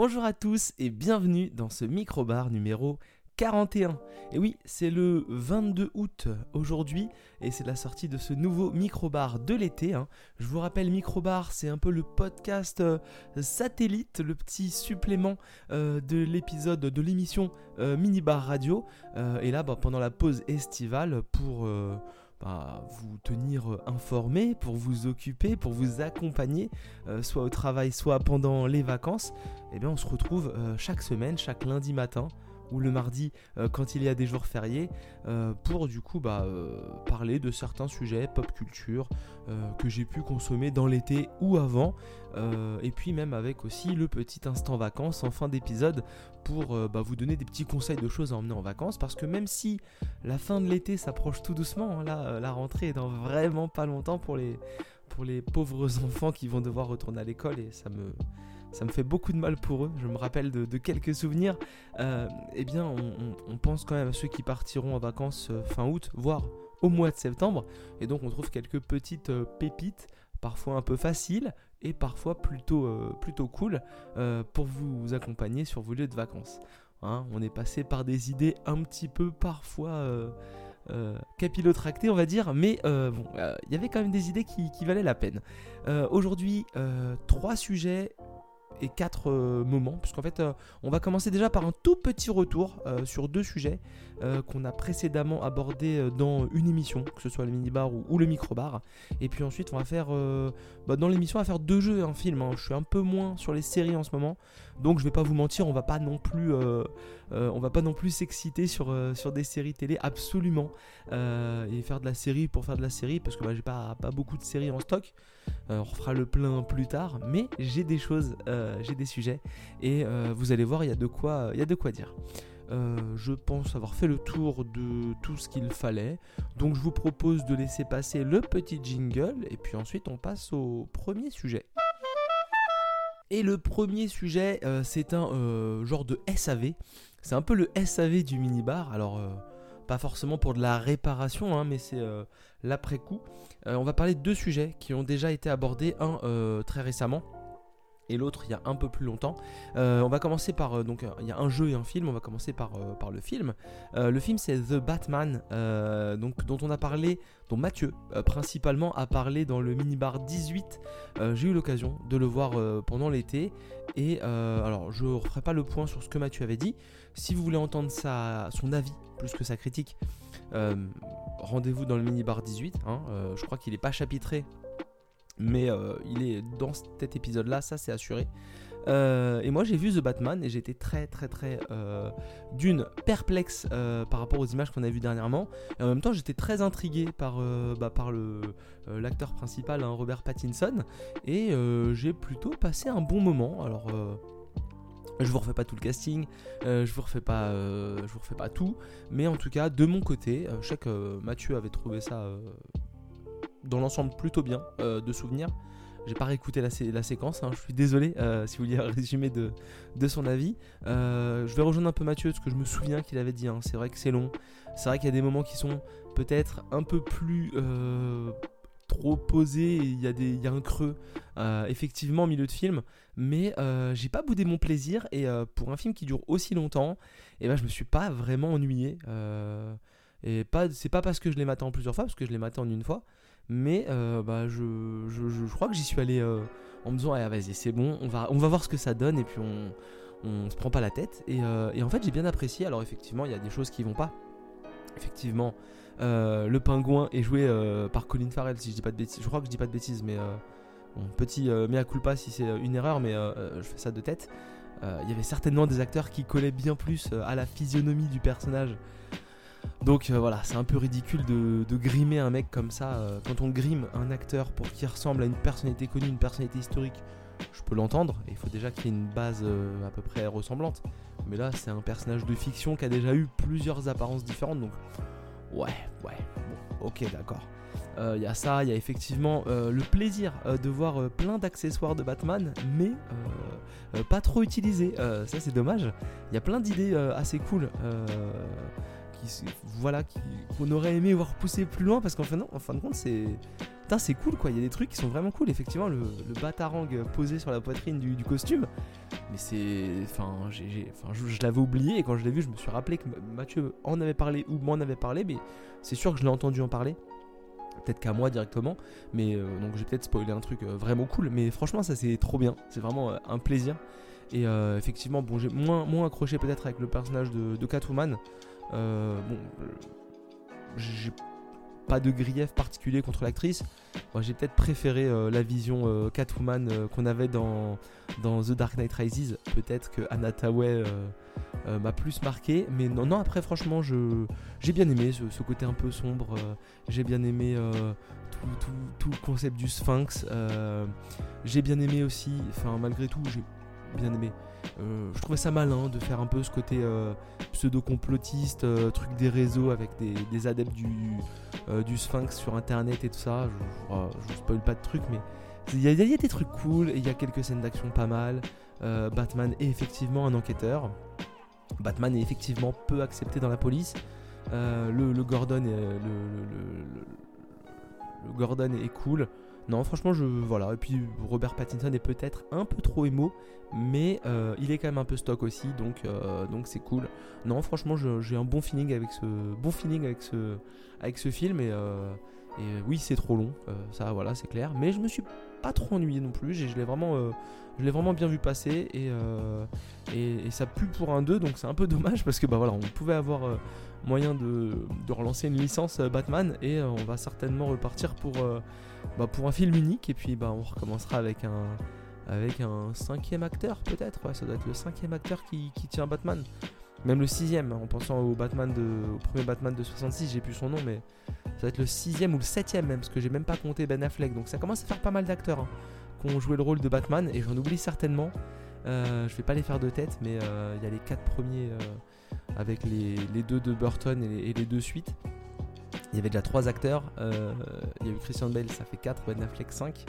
Bonjour à tous et bienvenue dans ce microbar numéro 41. Et oui, c'est le 22 août aujourd'hui et c'est la sortie de ce nouveau microbar de l'été. hein. Je vous rappelle, microbar, c'est un peu le podcast euh, satellite, le petit supplément euh, de l'épisode de l'émission euh, Minibar Radio. Et là, bah, pendant la pause estivale, pour vous tenir euh, informé, pour vous occuper, pour vous accompagner, euh, soit au travail, soit pendant les vacances, eh bien, on se retrouve euh, chaque semaine, chaque lundi matin ou le mardi euh, quand il y a des jours fériés euh, pour du coup bah, euh, parler de certains sujets pop culture que j'ai pu consommer dans l'été ou avant et puis même avec aussi le petit instant vacances en fin d'épisode pour bah, vous donner des petits conseils de choses à emmener en vacances parce que même si la fin de l'été s'approche tout doucement hein, la rentrée est dans vraiment pas longtemps pour les pour les pauvres enfants qui vont devoir retourner à l'école et ça me ça me fait beaucoup de mal pour eux. Je me rappelle de, quelques souvenirs. Euh, eh bien, on, pense quand même à ceux qui partiront en vacances euh, fin août, voire au mois de septembre. Et donc, on trouve quelques petites euh, pépites, parfois un peu faciles et parfois plutôt, plutôt cool, pour vous accompagner sur vos lieux de vacances. Hein, on est passé par des idées un petit peu parfois euh, capillotractées, on va dire, mais bon, il y avait quand même des idées qui, valaient la peine. Aujourd'hui, trois sujets et quatre euh, moments, puisqu'en fait, euh, on va commencer déjà par un tout petit retour euh, sur deux sujets euh, qu'on a précédemment abordés euh, dans une émission, que ce soit le minibar ou, ou le microbar. Et puis ensuite, on va faire, euh, bah, dans l'émission, on va faire deux jeux et un film. hein. Je suis un peu moins sur les séries en ce moment, donc je vais pas vous mentir, on va pas non plus, on va pas non plus s'exciter sur, sur des séries télé absolument et faire de la série pour faire de la série, parce que bah, j'ai pas, pas beaucoup de séries en stock. On refera le plein plus tard, mais j'ai des choses, j'ai des sujets, et vous allez voir, il y a de quoi, il y a de quoi dire. Euh, je pense avoir fait le tour de tout ce qu'il fallait, donc je vous propose de laisser passer le petit jingle, et puis ensuite on passe au premier sujet. Et le premier sujet, euh, c'est un euh, genre de SAV. C'est un peu le SAV du minibar. Alors, pas forcément pour de la réparation, hein, mais c'est l'après-coup. On va parler de deux sujets qui ont déjà été abordés. Un très récemment. Et l'autre il y a un peu plus longtemps. Euh, on va commencer par euh, donc il y a un jeu et un film. On va commencer par, euh, par le film. Le film c'est The Batman, donc dont on a parlé, dont Mathieu principalement a parlé dans le minibar 18. Euh, J'ai eu l'occasion de le voir pendant l'été et alors je referai pas le point sur ce que Mathieu avait dit. Si vous voulez entendre sa, son avis plus que sa critique, rendez-vous dans le minibar 18. hein. Je crois qu'il n'est pas chapitré, mais euh, il est dans cet épisode-là, ça c'est assuré. Euh, et moi j'ai vu The Batman et j'étais très très très euh, d'une perplexe par rapport aux images qu'on a vues dernièrement. Et en même temps j'étais très intrigué par, bah, par l'acteur principal, hein, Robert Pattinson. Et j'ai plutôt passé un bon moment. Alors je vous refais pas tout le casting, je vous refais pas, je vous refais pas tout, mais en tout cas de mon côté, je sais que Mathieu avait trouvé ça dans l'ensemble plutôt bien euh, de souvenirs. J'ai pas réécouté la, sé- la séquence, hein, je suis désolé euh, si vous vouliez un résumé de, de son avis. Euh, je vais rejoindre un peu Mathieu parce que je me souviens qu'il avait dit. hein, c'est vrai que c'est long, c'est vrai qu'il y a des moments qui sont peut-être un peu plus trop posés. Il y, a y a un creux effectivement au milieu de film, mais j'ai pas boudé mon plaisir et pour un film qui dure aussi longtemps, et ben je me suis pas vraiment ennuyé. et pas, c'est pas parce que je l'ai maté en plusieurs fois, parce que je l'ai maté en une fois, mais euh, bah, je, je, je- crois que j'y suis allé euh, en me disant ah, vas-y c'est bon, on va, on va voir ce que ça donne et puis on, on se prend pas la tête. Et, euh, et en fait j'ai bien apprécié. Alors effectivement il y a des choses qui vont pas. Effectivement le pingouin est joué par Colin Farrell si je dis pas de bêtises. Je crois que je dis pas de bêtises mais petit mea culpa si c'est une erreur mais je fais ça de tête. Il y avait certainement des acteurs qui collaient bien plus à la physionomie du personnage donc euh, voilà, c'est un peu ridicule de, grimer un mec comme ça. euh, quand on grime un acteur pour qu'il ressemble à une personnalité connue, une personnalité historique, je peux l'entendre. Il faut déjà qu'il y ait une base euh, à peu près ressemblante. Mais là, c'est un personnage de fiction qui a déjà eu plusieurs apparences différentes. Donc ouais, ouais, bon, ok, d'accord. Il y a ça, il y a effectivement le plaisir de voir plein d'accessoires de Batman, mais pas trop utilisés. Ça, c'est dommage. Il y a plein d'idées assez cool voilà, qu'on aurait aimé voir pousser plus loin parce qu'en fin, de compte, c'est c'est cool quoi. Il y a des trucs qui sont vraiment cool. Effectivement, le, batarang posé sur la poitrine du, costume. Mais c'est. Enfin, j'ai, enfin je, l'avais oublié et quand je l'ai vu, je me suis rappelé que Mathieu en avait parlé ou m'en avait parlé. Mais c'est sûr que je l'ai entendu en parler. Peut-être qu'à moi directement. Mais euh, donc j'ai peut-être spoilé un truc euh, vraiment cool. Mais franchement, ça c'est trop bien. C'est vraiment euh, un plaisir. Et effectivement, bon, j'ai moins, moins accroché peut-être avec le personnage de, de Catwoman. Bon, j'ai pas de grief particulier contre l'actrice. Moi, j'ai peut-être préféré euh, la vision euh, Catwoman euh, qu'on avait dans, dans The Dark Knight Rises. Peut-être que Anna m'a plus marqué. Mais non, non après, franchement, j'ai bien aimé ce, côté un peu sombre. j'ai bien aimé tout, tout, le concept du Sphinx. j'ai bien aimé aussi, enfin, malgré tout, j'ai bien aimé euh, je trouvais ça malin de faire un peu ce côté euh, pseudo-complotiste, euh, truc des réseaux avec des, adeptes du, Sphinx sur internet et tout ça. Je, je, spoil pas de trucs, mais il y, a des trucs cool et il y a quelques scènes d'action pas mal. Batman est effectivement un enquêteur. Batman est effectivement peu accepté dans la police. le, Gordon est cool. Non, franchement, je voilà. Et puis Robert Pattinson est peut-être un peu trop émo, mais euh, il est quand même un peu stock aussi, donc euh, donc c'est cool. Non, franchement, j'ai un bon feeling avec ce bon feeling avec ce avec ce film et, euh, oui, c'est trop long, ça voilà, c'est clair. Mais je me suis pas trop ennuyé non plus. Je l'ai vraiment bien vu passer et, et, ça pue pour un 2 donc c'est un peu dommage parce que bah voilà on pouvait avoir moyen de, relancer une licence Batman et on va certainement repartir pour bah, pour un film unique et puis bah, on recommencera avec un, avec un cinquième acteur peut-être. Ouais, ça doit être le cinquième acteur qui, qui, tient Batman. Même le sixième, en pensant au Batman de, au premier Batman de 66, j'ai plus son nom, mais ça doit être le sixième ou le septième même, parce que j'ai même pas compté Ben Affleck. Donc ça commence à faire pas mal d'acteurs hein, qui ont joué le rôle de Batman, et j'en oublie certainement. Euh, je vais pas les faire de tête, mais euh, il y a les quatre premiers euh, avec les, les, deux de Burton et les, et les deux suites. Il y avait déjà 3 acteurs. Euh, il y a eu Christian Bale, ça fait 4, Ben Affleck 5.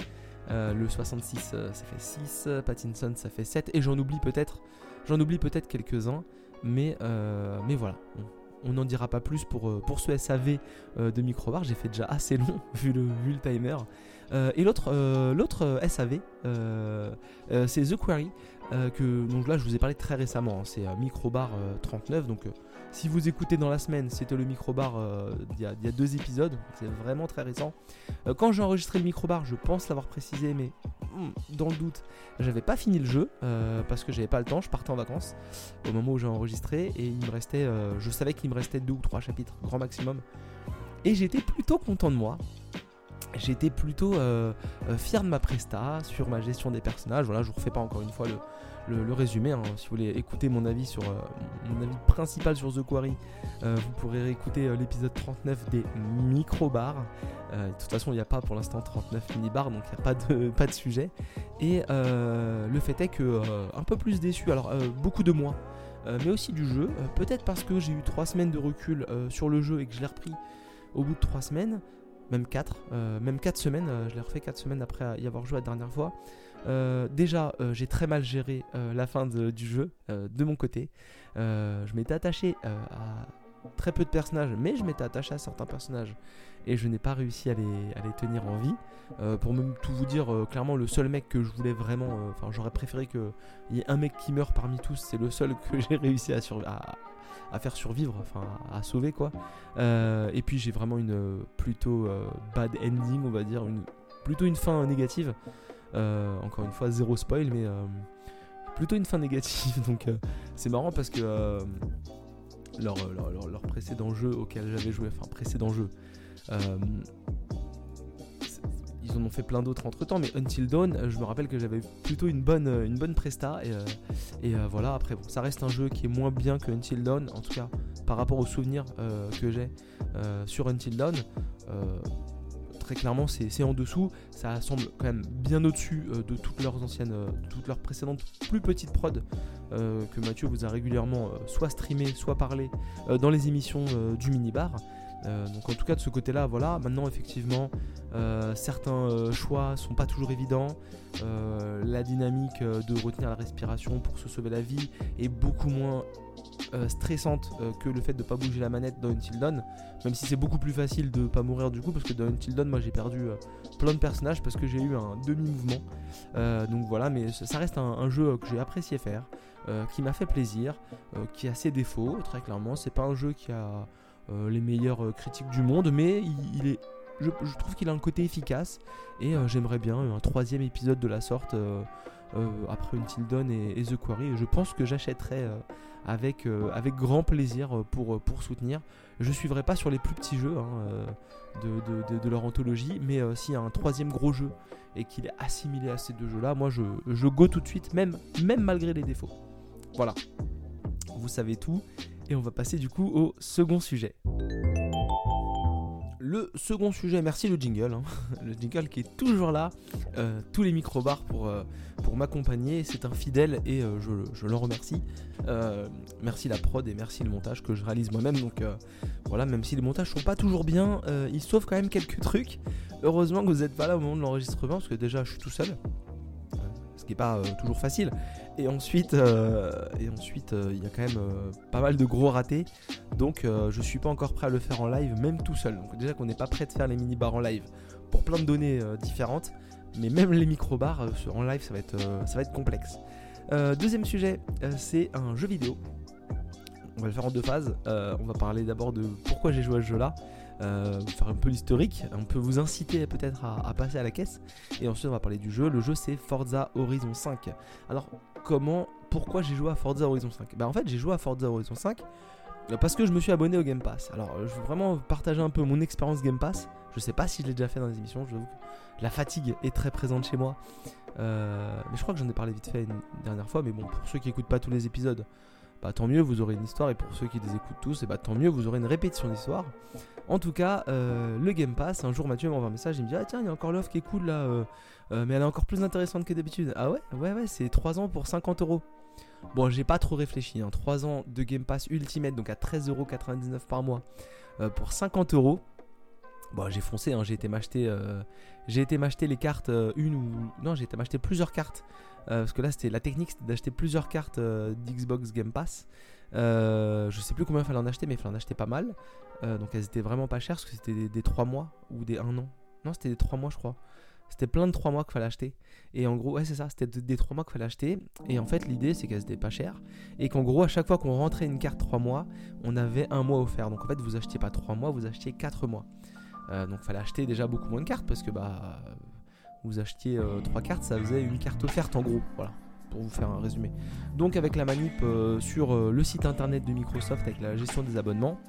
Euh, le 66, euh, ça fait 6. Pattinson, ça fait 7. Et j'en oublie peut-être. J'en oublie peut-être quelques-uns. Mais, mais voilà. On n'en dira pas plus pour, pour ce SAV de Microbar. J'ai fait déjà assez long vu le, vu le timer. et l'autre SAV, c'est The Que, donc là, je vous ai parlé très récemment. Hein. c'est Microbar 39. Donc si vous écoutez dans la semaine, c'était le microbar euh, il, y a, deux épisodes, c'est vraiment très récent. Euh, quand j'ai enregistré le microbar, je pense l'avoir précisé, mais hmm, dans le doute, j'avais pas fini le jeu euh, parce que j'avais pas le temps, je partais en vacances au moment où j'ai enregistré et il me restait, je savais qu'il me restait deux ou trois chapitres, grand maximum. Et j'étais plutôt content de moi. J'étais plutôt fier de ma presta sur ma gestion des personnages. Voilà, je vous refais pas encore une fois le, le, résumé. Hein. Si vous voulez écouter mon avis sur euh, mon avis principal sur The Quarry, euh, vous pourrez réécouter euh, l'épisode 39 des micro-bars. de toute façon, il n'y a pas pour l'instant 39 mini-bars, donc il n'y a pas de, pas de sujet. Et le fait est que un peu plus déçu, alors beaucoup de moins, mais aussi du jeu. Peut-être parce que j'ai eu 3 semaines de recul sur le jeu et que je l'ai repris au bout de 3 semaines même 4, même 4 semaines, je l'ai refait 4 semaines après y avoir joué la dernière fois. Euh, déjà, euh, j'ai très mal géré euh, la fin du jeu de mon côté. je m'étais attaché à très peu de personnages, mais je m'étais attaché à certains personnages et je n'ai pas réussi à les, tenir en vie. pour tout vous dire, clairement, le seul mec que je voulais vraiment, enfin, j'aurais préféré qu'il y ait un mec qui meurt parmi tous, c'est le seul que j'ai réussi à, à, faire survivre, enfin, à sauver quoi. et puis j'ai vraiment une plutôt bad ending, on va dire, une, plutôt une fin négative. Euh, encore une fois, zéro spoil, mais euh, plutôt une fin négative. Donc euh, c'est marrant parce que leur, précédent jeu auquel j'avais joué, enfin précédent jeu, ils en ont fait plein d'autres entre temps, mais Until Dawn, je me rappelle que j'avais plutôt une bonne, une bonne presta. Et, voilà, après, bon, ça reste un jeu qui est moins bien que Until Dawn, en tout cas par rapport aux souvenirs que j'ai sur Until Dawn très clairement c'est en dessous. Ça semble quand même bien au-dessus euh, de toutes leurs anciennes, euh, toutes leurs précédentes plus petites prods euh, que Mathieu vous a régulièrement soit streamé, soit parlé dans les émissions du minibar. Donc en tout cas de ce côté-là, voilà. Maintenant effectivement, certains choix sont pas toujours évidents. la dynamique de retenir la respiration pour se sauver la vie est beaucoup moins stressante que le fait de pas bouger la manette dans Until Dawn, même si c'est beaucoup plus facile de pas mourir du coup, parce que dans Until Dawn, moi j'ai perdu plein de personnages parce que j'ai eu un demi-mouvement. donc voilà, mais ça reste un, jeu que j'ai apprécié faire, qui m'a fait plaisir, qui a ses défauts, très clairement. C'est pas un jeu qui a les meilleures critiques du monde, mais il est je, trouve qu'il a un côté efficace et euh, j'aimerais bien un troisième épisode de la sorte euh, euh, après Until Dawn et, The Quarry. Je pense que j'achèterai avec, avec grand plaisir pour, pour soutenir. Je suivrai pas sur les plus petits jeux hein, de, de, leur anthologie, mais s'il y a un troisième gros jeu et qu'il est assimilé à ces deux jeux-là, moi je, je go tout de suite, même, même malgré les défauts. Voilà, vous savez tout. Et on va passer du coup au second sujet. Le second sujet, merci le jingle, hein. le jingle qui est toujours là, euh, tous les micro-bars pour, euh, pour m'accompagner, c'est un fidèle et euh, je, je l'en remercie. merci la prod et merci le montage que je réalise moi-même, donc voilà, même si les montages sont pas toujours bien, il sauve quand même quelques trucs. Heureusement que vous n'êtes pas là au moment de l'enregistrement, parce que déjà je suis tout seul, n'est pas toujours facile. Et ensuite, euh, et ensuite, euh, il y a quand même euh, pas mal de gros ratés. Donc, je suis pas encore prêt à le faire en live, même tout seul. Donc, déjà qu'on n'est pas prêt de faire les mini bars en live pour plein de données différentes. Mais même les micro bars en live, ça va être, ça va être complexe. deuxième sujet, c'est un jeu vidéo. On va le faire en deux phases. on va parler d'abord de pourquoi j'ai joué à ce jeu-là. Euh, faire un peu l'historique, on peut vous inciter peut-être à, passer à la caisse. Et ensuite, on va parler du jeu. Le jeu, c'est Forza Horizon 5. Alors, comment, pourquoi j'ai joué à Forza Horizon 5 Bah, en fait, j'ai joué à Forza Horizon 5 euh, parce que je me suis abonné au Game Pass. Alors, je veux vraiment partager un peu mon expérience Game Pass. Je sais pas si je l'ai déjà fait dans les émissions. Je que la fatigue est très présente chez moi. Euh, mais je crois que j'en ai parlé vite fait une dernière fois. Mais bon, pour ceux qui écoutent pas tous les épisodes, bah tant mieux, vous aurez une histoire. Et pour ceux qui les écoutent tous, et bah tant mieux, vous aurez une répétition d'histoire. En tout cas, euh, le Game Pass, un jour Mathieu m'envoie un message, il me dit Ah tiens, il y a encore l'offre qui est cool là, euh, euh, mais elle est encore plus intéressante que d'habitude. Ah ouais Ouais, ouais, c'est 3 ans pour 50 euros. Bon, j'ai pas trop réfléchi, hein. 3 ans de Game Pass Ultimate, donc à 13,99€ par mois, pour 50 euros. Bon, j'ai foncé, hein. j'ai été m'acheter j'ai m'acheter les cartes, une ou. Non, j'ai été m'acheter plusieurs cartes. Parce que là, c'était la technique, c'était d'acheter plusieurs cartes d'Xbox Game Pass. je sais plus combien il fallait en acheter, mais il fallait en acheter pas mal. Euh, donc elles étaient vraiment pas chères parce que c'était des, 3 mois ou des 1 an. Non, c'était des 3 mois, je crois. C'était plein de 3 mois qu'il fallait acheter. Et en gros, ouais, c'est ça, c'était des 3 mois qu'il fallait acheter. Et en fait, l'idée, c'est qu'elles étaient pas chères. Et qu'en gros, à chaque fois qu'on rentrait une carte 3 mois, on avait un mois offert. Donc en fait, vous achetiez pas 3 mois, vous achetiez 4 mois. Euh, donc fallait acheter déjà beaucoup moins de cartes parce que bah vous achetiez 3 euh, cartes, ça faisait une carte offerte en gros. Voilà pour vous faire un résumé. Donc avec la manip sur le site internet de Microsoft avec la gestion des abonnements,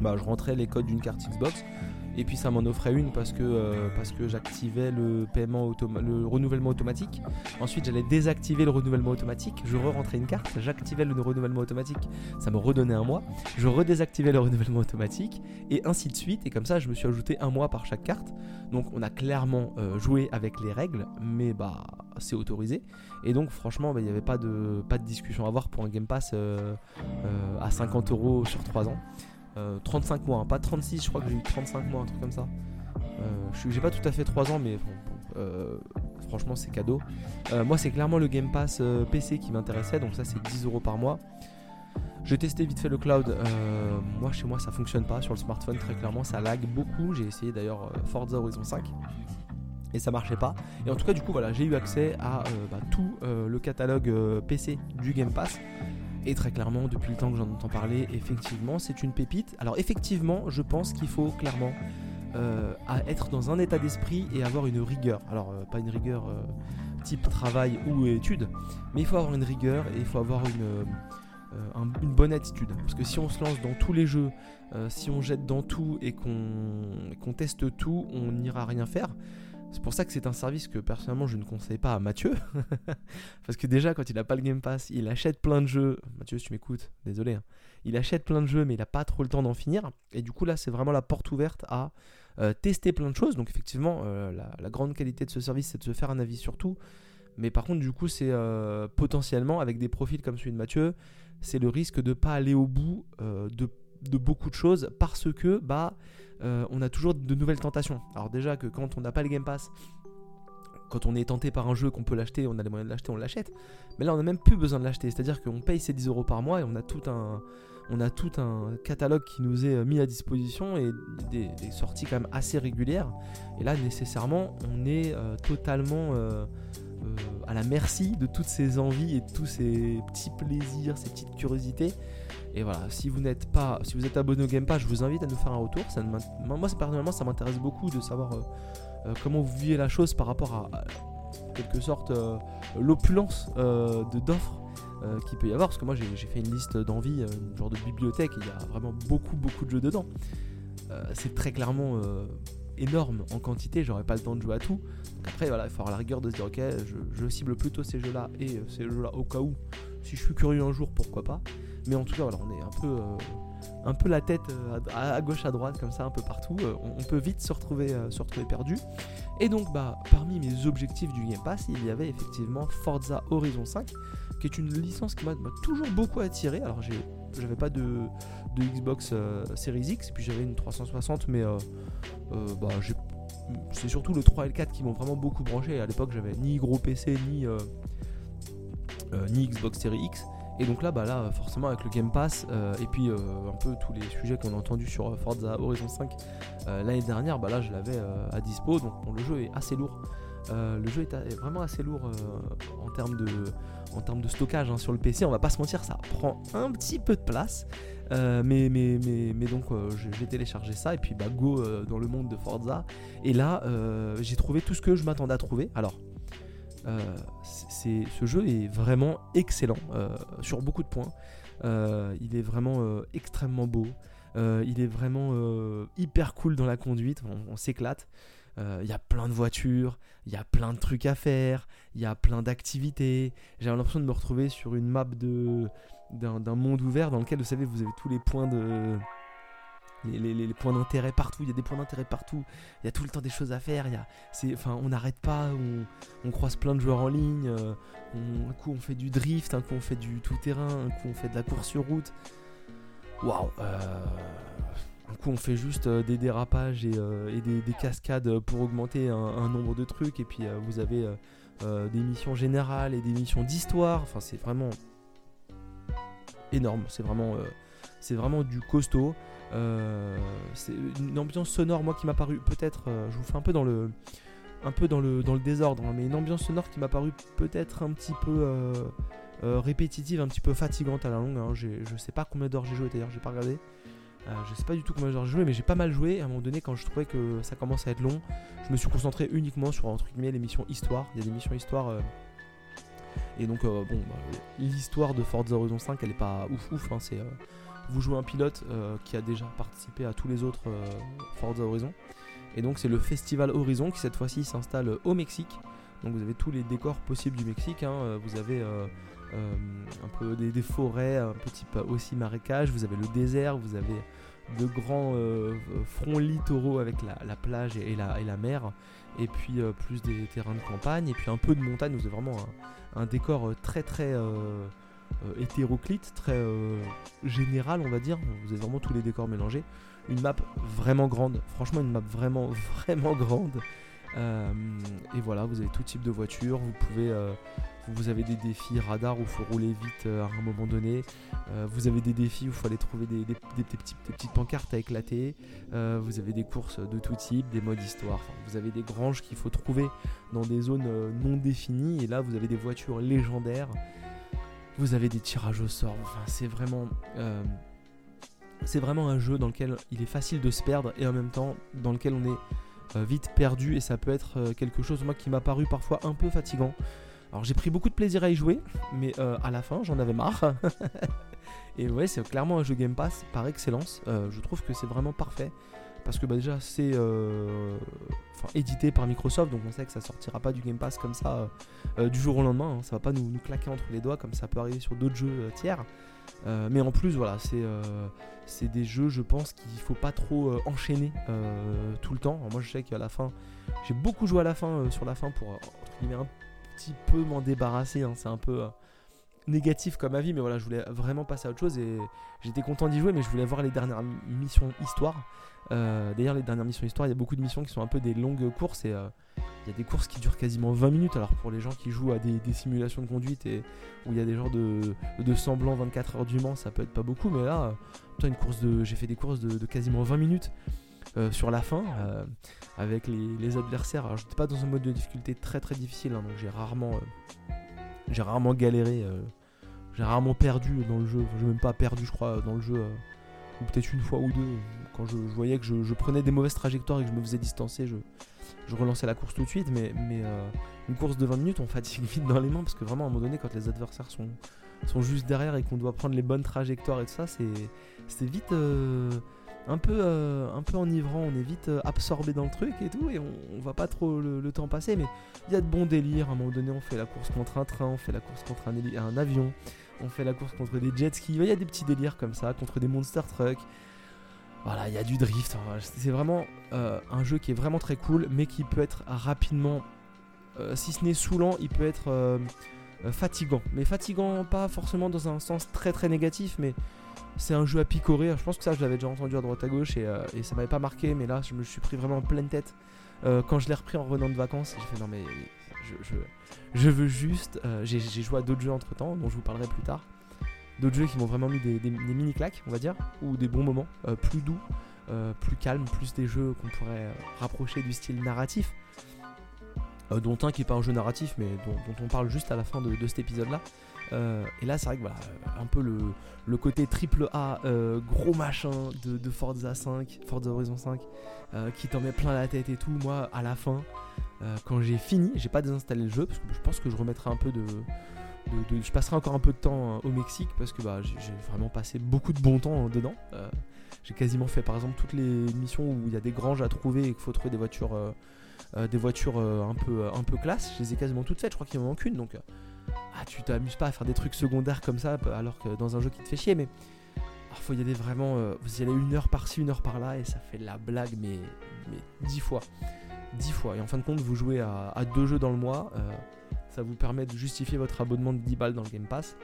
bah, je rentrais les codes d'une carte Xbox et puis ça m'en offrait une parce que, euh, que j'activais le paiement le renouvellement automatique. Ensuite j'allais désactiver le renouvellement automatique, je re-rentrais une carte, j'activais le renouvellement automatique, ça me redonnait un mois, je redésactivais le renouvellement automatique et ainsi de suite et comme ça je me suis ajouté un mois par chaque carte. Donc on a clairement euh, joué avec les règles mais bah c'est autorisé et donc franchement bah, il n'y avait pas de, pas de discussion à avoir pour un Game Pass euh, à 50 euros sur 3 ans. 35 euh, mois, hein, pas 36, je crois que j'ai eu 35 mois, un truc comme ça. Euh, j'ai pas tout à fait 3 ans, mais euh, franchement, c'est cadeau. moi, c'est clairement le Game Pass PC qui m'intéressait, donc ça, c'est 10 euros par mois. J'ai testé vite fait le cloud. moi, chez moi, ça fonctionne pas sur le smartphone, très clairement, ça lag beaucoup. J'ai essayé d'ailleurs Forza Horizon 5 et ça marchait pas. Et en tout cas, du coup, voilà, j'ai eu accès à bah, tout le catalogue PC du Game Pass. Et très clairement, depuis le temps que j'en entends parler, effectivement, c'est une pépite. Alors effectivement, je pense qu'il faut clairement euh, être dans un état d'esprit et avoir une rigueur. Alors euh, pas une rigueur euh, type travail ou études, mais il faut avoir une rigueur et il faut avoir une bonne attitude. Parce que si on se lance dans tous les jeux, si on jette dans tout et qu'on teste tout, on n'ira rien faire. C'est pour ça que c'est un service que personnellement je ne conseille pas à Mathieu. Parce que déjà, quand il n'a pas le Game Pass, il achète plein de jeux. Mathieu, si tu m'écoutes, désolé. Hein. Il achète plein de jeux, mais il n'a pas trop le temps d'en finir. Et du coup, là, c'est vraiment la porte ouverte à euh, tester plein de choses. Donc, effectivement, euh, la, grande qualité de ce service, c'est de se faire un avis sur tout. Mais par contre, du coup, c'est euh, potentiellement, avec des profils comme celui de Mathieu, c'est le risque de ne pas aller au bout de, de, beaucoup de choses parce que, bah. Euh, on a toujours de nouvelles tentations. Alors déjà que quand on n'a pas le Game Pass, quand on est tenté par un jeu qu'on peut l'acheter, on a les moyens de l'acheter, on l'achète. Mais là, on n'a même plus besoin de l'acheter. C'est-à-dire qu'on paye ses 10 euros par mois et on a tout un, on a tout un catalogue qui nous est mis à disposition et des, sorties quand même assez régulières. Et là, nécessairement, on est totalement à la merci de toutes ces envies et de tous ces petits plaisirs, ces petites curiosités. Et voilà, si vous n'êtes pas, si vous êtes abonné au Game Pass, je vous invite à nous faire un retour. Moi, personnellement, ça m'intéresse beaucoup de savoir euh, euh, comment vous vivez la chose par rapport à, quelque sorte euh, l'opulence d'offres qu'il peut y avoir. Parce que moi, j'ai fait une liste d'envies, genre de bibliothèque. Et il y a vraiment beaucoup, beaucoup de jeux dedans. C'est très clairement énorme en quantité, j'aurais pas le temps de jouer à tout. Donc après, voilà, il faut avoir la rigueur de se dire, ok, je, cible plutôt ces jeux-là et euh, ces jeux-là au cas où, si je suis curieux un jour, pourquoi pas. Mais en tout cas, voilà, on est un peu, euh, un peu la tête euh, à, gauche, à droite, comme ça, un peu partout. on, peut vite se retrouver, se retrouver perdu. Et donc, bah, parmi mes objectifs du Game Pass, il y avait effectivement Forza Horizon 5, qui est une licence qui m'a toujours beaucoup attiré. Alors, j'avais pas de, de Xbox Series X, puis j'avais une 360, mais euh, bah, c'est surtout le 3 et le 4 qui m'ont vraiment beaucoup branché. À l'époque, j'avais ni gros PC ni, euh, euh, Xbox Series X. Et donc là, bah là, forcément avec le Game Pass et puis un peu tous les sujets qu'on a entendus sur Forza Horizon 5 l'année dernière, bah là je l'avais à dispo. Donc le jeu est assez lourd. le jeu est, vraiment assez lourd en termes de, en termes de stockage hein, sur le PC. On va pas se mentir, ça prend un petit peu de place. Euh, mais, donc euh, j'ai téléchargé ça et puis bah go euh, dans le monde de Forza. Et là j'ai trouvé tout ce que je m'attendais à trouver. Alors c'est ce jeu est vraiment excellent sur beaucoup de points. il est vraiment extrêmement beau. il est vraiment hyper cool dans la conduite. on s'éclate. Il y a plein de voitures, il y a plein de trucs à faire, il y a plein d'activités. J'ai l'impression de me retrouver sur une map de d'un monde ouvert dans lequel, vous savez, vous avez tous les points de. Les, points d'intérêt partout, il y a des points d'intérêt partout, il y a tout le temps des choses à faire, y a, enfin, on n'arrête pas, on, croise plein de joueurs en ligne, euh, un coup on fait du drift, un coup on fait du tout-terrain, un coup on fait de la course sur route. Waouh euh, Un coup on fait juste euh, des dérapages et, des, cascades pour augmenter un, nombre de trucs, et puis vous avez des missions générales et des missions d'histoire, enfin c'est vraiment énorme. C'est vraiment, euh, vraiment du costaud. Euh, c'est une ambiance sonore, moi, qui m'a paru peut-être. Euh, je vous fais un peu dans le, un peu dans le, dans le désordre, hein, mais une ambiance sonore qui m'a paru peut-être un petit peu répétitive, un petit peu fatigante à la longue. Hein. Je sais pas combien d'heures j'ai joué d'ailleurs, j'ai pas regardé. Je sais pas du tout d'heures j'ai joué, mais j'ai pas mal joué. À un moment donné, quand je trouvais que ça commence à être long, je me suis concentré uniquement sur entre guillemets les missions histoire. Il y a des missions histoire et donc, euh, bon, bah, l'histoire de Forza Horizon 5, elle est pas ouf ouf. Hein, c'est, euh, vous jouez un pilote euh, qui a déjà participé à tous les autres Forza Horizon. Et donc, c'est le Festival Horizon qui, cette fois-ci, s'installe au Mexique. Donc, vous avez tous les décors possibles du Mexique. Hein. Vous avez un peu des, forêts, un petit peu aussi marécage. Vous avez le désert, vous avez de grands fronts littoraux avec la, plage et, la, mer, et puis plus des terrains de campagne, et puis un peu de montagne. Vous avez vraiment un, décor euh, très très euh, euh, hétéroclite, très général on va dire. Vous avez vraiment tous les décors mélangés. Une map vraiment grande, franchement une map vraiment vraiment grande. et voilà, vous avez tout type de voitures, vous pouvez vous avez des défis radar où il faut rouler vite à un moment donné. vous avez des défis où il faut aller trouver des, petites pancartes à éclater. vous avez des courses de tout type, des modes histoire. vous avez des granges qu'il faut trouver dans des zones euh, non définies. Et là, vous avez des voitures légendaires. Vous avez des tirages au sort. Enfin, c'est vraiment. Euh, c'est vraiment un jeu dans lequel il est facile de se perdre et en même temps dans lequel on est euh, vite perdu et ça peut être quelque chose moi qui m'a paru parfois un peu fatigant. Alors j'ai pris beaucoup de plaisir à y jouer, mais à la fin j'en avais marre. et ouais, c'est clairement un jeu Game Pass par excellence. je trouve que c'est vraiment parfait parce que bah, déjà c'est euh, édité par Microsoft, donc on sait que ça sortira pas du Game Pass comme ça euh, euh, du jour au lendemain. Hein. ça va pas nous, claquer entre les doigts comme ça peut arriver sur d'autres jeux tiers. mais en plus, voilà, c'est des jeux, je pense, qu'il faut pas trop enchaîner tout le temps. moi, je sais qu'à la fin, j'ai beaucoup joué à la fin sur la fin pour un petit peu m'en débarrasser. Hein. c'est un peu négatif comme avis, mais voilà, je voulais vraiment passer à autre chose et j'étais content d'y jouer, mais je voulais voir les dernières missions histoire. Euh, d'ailleurs, les dernières missions histoire, il y a beaucoup de missions qui sont un peu des longues courses et euh, il y a des courses qui durent quasiment 20 minutes. Alors, pour les gens qui jouent à des, simulations de conduite et où il y a des genres de, de semblants 24 heures du Mans, ça peut être pas beaucoup, mais là, une course de, j'ai fait des courses de, quasiment 20 minutes. sur la fin avec les, adversaires. Alors j'étais pas dans un mode de difficulté très très difficile, hein, donc j'ai rarement, j'ai rarement galéré j'ai rarement perdu dans le jeu. Enfin, j'ai même pas perdu, je crois, dans le jeu. Euh, ou peut-être une fois ou deux. Quand je, voyais que je, prenais des mauvaises trajectoires et que je me faisais distancer, je, relançais la course tout de suite. Mais, euh, une course de 20 minutes, on fatigue vite dans les mains. Parce que vraiment, à un moment donné, quand les adversaires sont, sont juste derrière et qu'on doit prendre les bonnes trajectoires et tout ça, c'est vite. Euh, un peu, euh, un peu enivrant, on est vite euh, absorbé dans le truc et tout, et on, voit pas trop le, temps passer, mais il y a de bons délires. À un moment donné, on fait la course contre un train, on fait la course contre un, avion, on fait la course contre des jet skis. Il y a des petits délires comme ça, contre des monster trucks. Voilà, il y a du drift. C'est vraiment euh, un jeu qui est vraiment très cool, mais qui peut être rapidement, si ce n'est saoulant, il peut être fatigant. Mais fatigant, pas forcément dans un sens très très négatif, mais c'est un jeu à picorer. Je pense que ça, je l'avais déjà entendu à droite à gauche et, euh, ça m'avait pas marqué. Mais là, je me suis pris vraiment en pleine tête euh, quand je l'ai repris en revenant de vacances. J'ai fait non, mais je, veux juste. Euh, j'ai joué à d'autres jeux entre temps, dont je vous parlerai plus tard. D'autres jeux qui m'ont vraiment mis des, mini claques, on va dire, ou des bons moments, plus doux, plus calmes, plus des jeux qu'on pourrait rapprocher du style narratif. dont un qui n'est pas un jeu narratif, mais dont, on parle juste à la fin de cet épisode-là. Euh, et là, c'est vrai que voilà, euh, un peu le, côté triple A, euh, gros machin de, Forza 5, Forza Horizon 5, qui t'en met plein la tête et tout. Moi, à la fin, quand j'ai fini, j'ai pas désinstallé le jeu parce que je pense que je remettrai un peu de, je passerai encore un peu de temps au Mexique parce que bah, j'ai vraiment passé beaucoup de bon temps dedans. j'ai quasiment fait par exemple toutes les missions où il y a des granges à trouver et qu'il faut trouver des voitures, des voitures un peu, un peu classe. Je les ai quasiment toutes faites. Je crois qu'il en manque une donc ah, tu t'amuses pas à faire des trucs secondaires comme ça, alors que dans un jeu qui te fait chier, mais il faut y aller vraiment. Euh, vous y allez une heure par-ci, une heure par-là, et ça fait la blague, mais, mais 10 fois. 10 fois. Et en fin de compte, vous jouez à, deux jeux dans le mois. Euh, ça vous permet de justifier votre abonnement de 10 balles dans le Game Pass.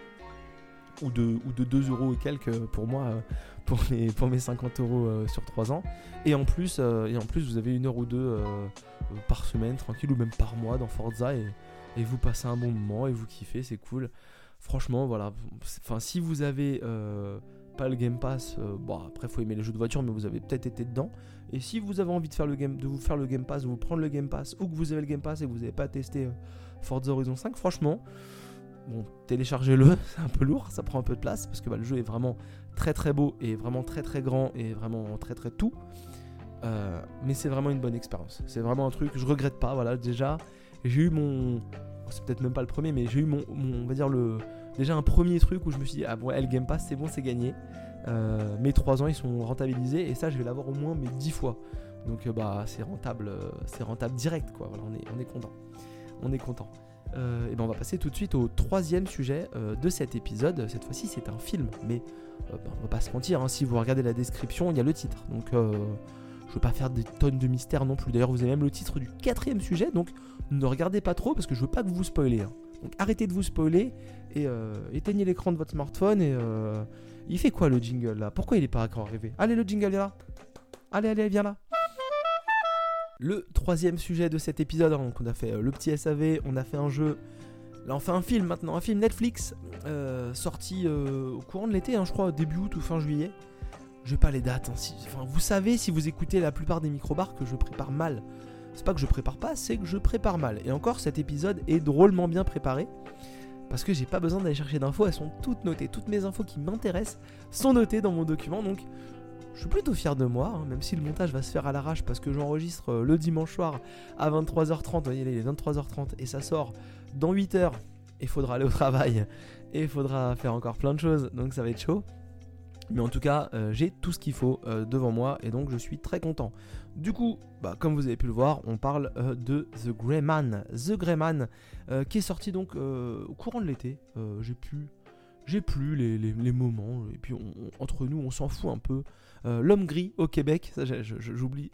Ou de, ou de 2 euros et quelques pour moi, euh, pour, pour mes 50 euros sur 3 ans. Et en, plus, et en plus, vous avez une heure ou deux par semaine, tranquille, ou même par mois dans Forza. Et, et vous passez un bon moment et vous kiffez, c'est cool. Franchement, voilà. Enfin, si vous avez euh, pas le Game Pass, euh, bon après faut aimer les jeux de voiture, mais vous avez peut-être été dedans. Et si vous avez envie de faire le game, de vous faire le Game Pass, de vous prendre le Game Pass, ou que vous avez le Game Pass et que vous n'avez pas testé euh, Forza Horizon 5, franchement, bon, téléchargez-le, c'est un peu lourd, ça prend un peu de place parce que bah, le jeu est vraiment très très beau et vraiment très très grand et vraiment très très tout. mais c'est vraiment une bonne expérience. C'est vraiment un truc, je regrette pas. Voilà, déjà, j'ai eu mon. C'est peut-être même pas le premier, mais j'ai eu mon, On va dire le. Déjà un premier truc où je me suis dit, ah bon, elle Game Pass, c'est bon, c'est gagné. Euh, mes 3 ans, ils sont rentabilisés et ça, je vais l'avoir au moins mes 10 fois. Donc, euh, bah, c'est rentable, euh, c'est rentable direct, quoi. On est, on est content. On est content. et ben on va passer tout de suite au troisième sujet de cet épisode. Cette fois-ci, c'est un film, mais bah, on va pas se mentir. Hein, si vous regardez la description, il y a le titre. Donc, je veux pas faire des tonnes de mystères non plus. D'ailleurs, vous avez même le titre du quatrième sujet, donc ne regardez pas trop parce que je veux pas que vous spoilez. Hein. Donc arrêtez de vous spoiler et euh, éteignez l'écran de votre smartphone et euh, il fait quoi le jingle là? Pourquoi il est pas encore arrivé? Allez le jingle viens là. Allez allez viens là. Le troisième sujet de cet épisode, donc on a fait euh, le petit SAV, on a fait un jeu. Là on fait un film maintenant, un film Netflix sorti au courant de l'été, hein, je crois début août ou fin juillet. Je vais pas les dates. Hein. vous savez, si vous écoutez la plupart des microbars, que je prépare mal. C'est pas que je prépare pas, c'est que je prépare mal. Et encore, cet épisode est drôlement bien préparé. Parce que j'ai pas besoin d'aller chercher d'infos, elles sont toutes notées. Toutes mes infos qui m'intéressent sont notées dans mon document. Donc, je suis plutôt fier de moi, hein, même si le montage va se faire à l'arrache parce que j'enregistre euh, le dimanche soir à 23h30. Vous voyez, il est 23h30 et ça sort dans 8h. Il faudra aller au travail et il faudra faire encore plein de choses. Donc, ça va être chaud. Mais en tout cas, euh, j'ai tout ce qu'il faut euh, devant moi et donc je suis très content. Du coup, bah, comme vous avez pu le voir, on parle euh, de The Grey Man. The Grey Man, qui est sorti donc au courant de l'été. j'ai plus, j'ai plus les, moments. Et puis entre nous, on s'en fout un peu. L'homme gris au Québec, j'oublie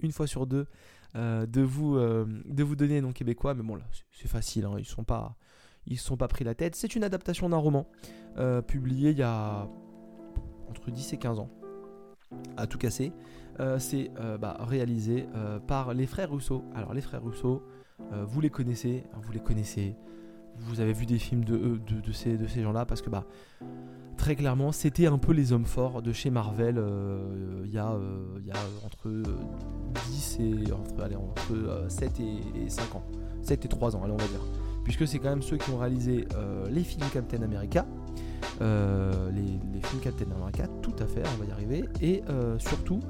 une fois sur deux de vous, de vous donner les noms québécois. Mais bon là, c'est facile. Hein, ils sont pas sont pas pris la tête. C'est une adaptation d'un roman publié il y a entre 10 et 15 ans, à tout casser. c'est bah, réalisé par les frères Rousseau. Alors les frères Rousseau, vous les connaissez, hein, vous les connaissez. Vous avez vu des films de, ces, de ces gens-là parce que bah très clairement, c'était un peu les hommes forts de chez Marvel euh, il y, a, euh, y a entre 10 et entre, allez, entre 7 et, 5 ans. 7 et 3 ans, on va dire. Puisque c'est quand même ceux qui ont réalisé euh, les films Captain America. Les, films Captain America, tout à fait, on va y arriver. Et surtout,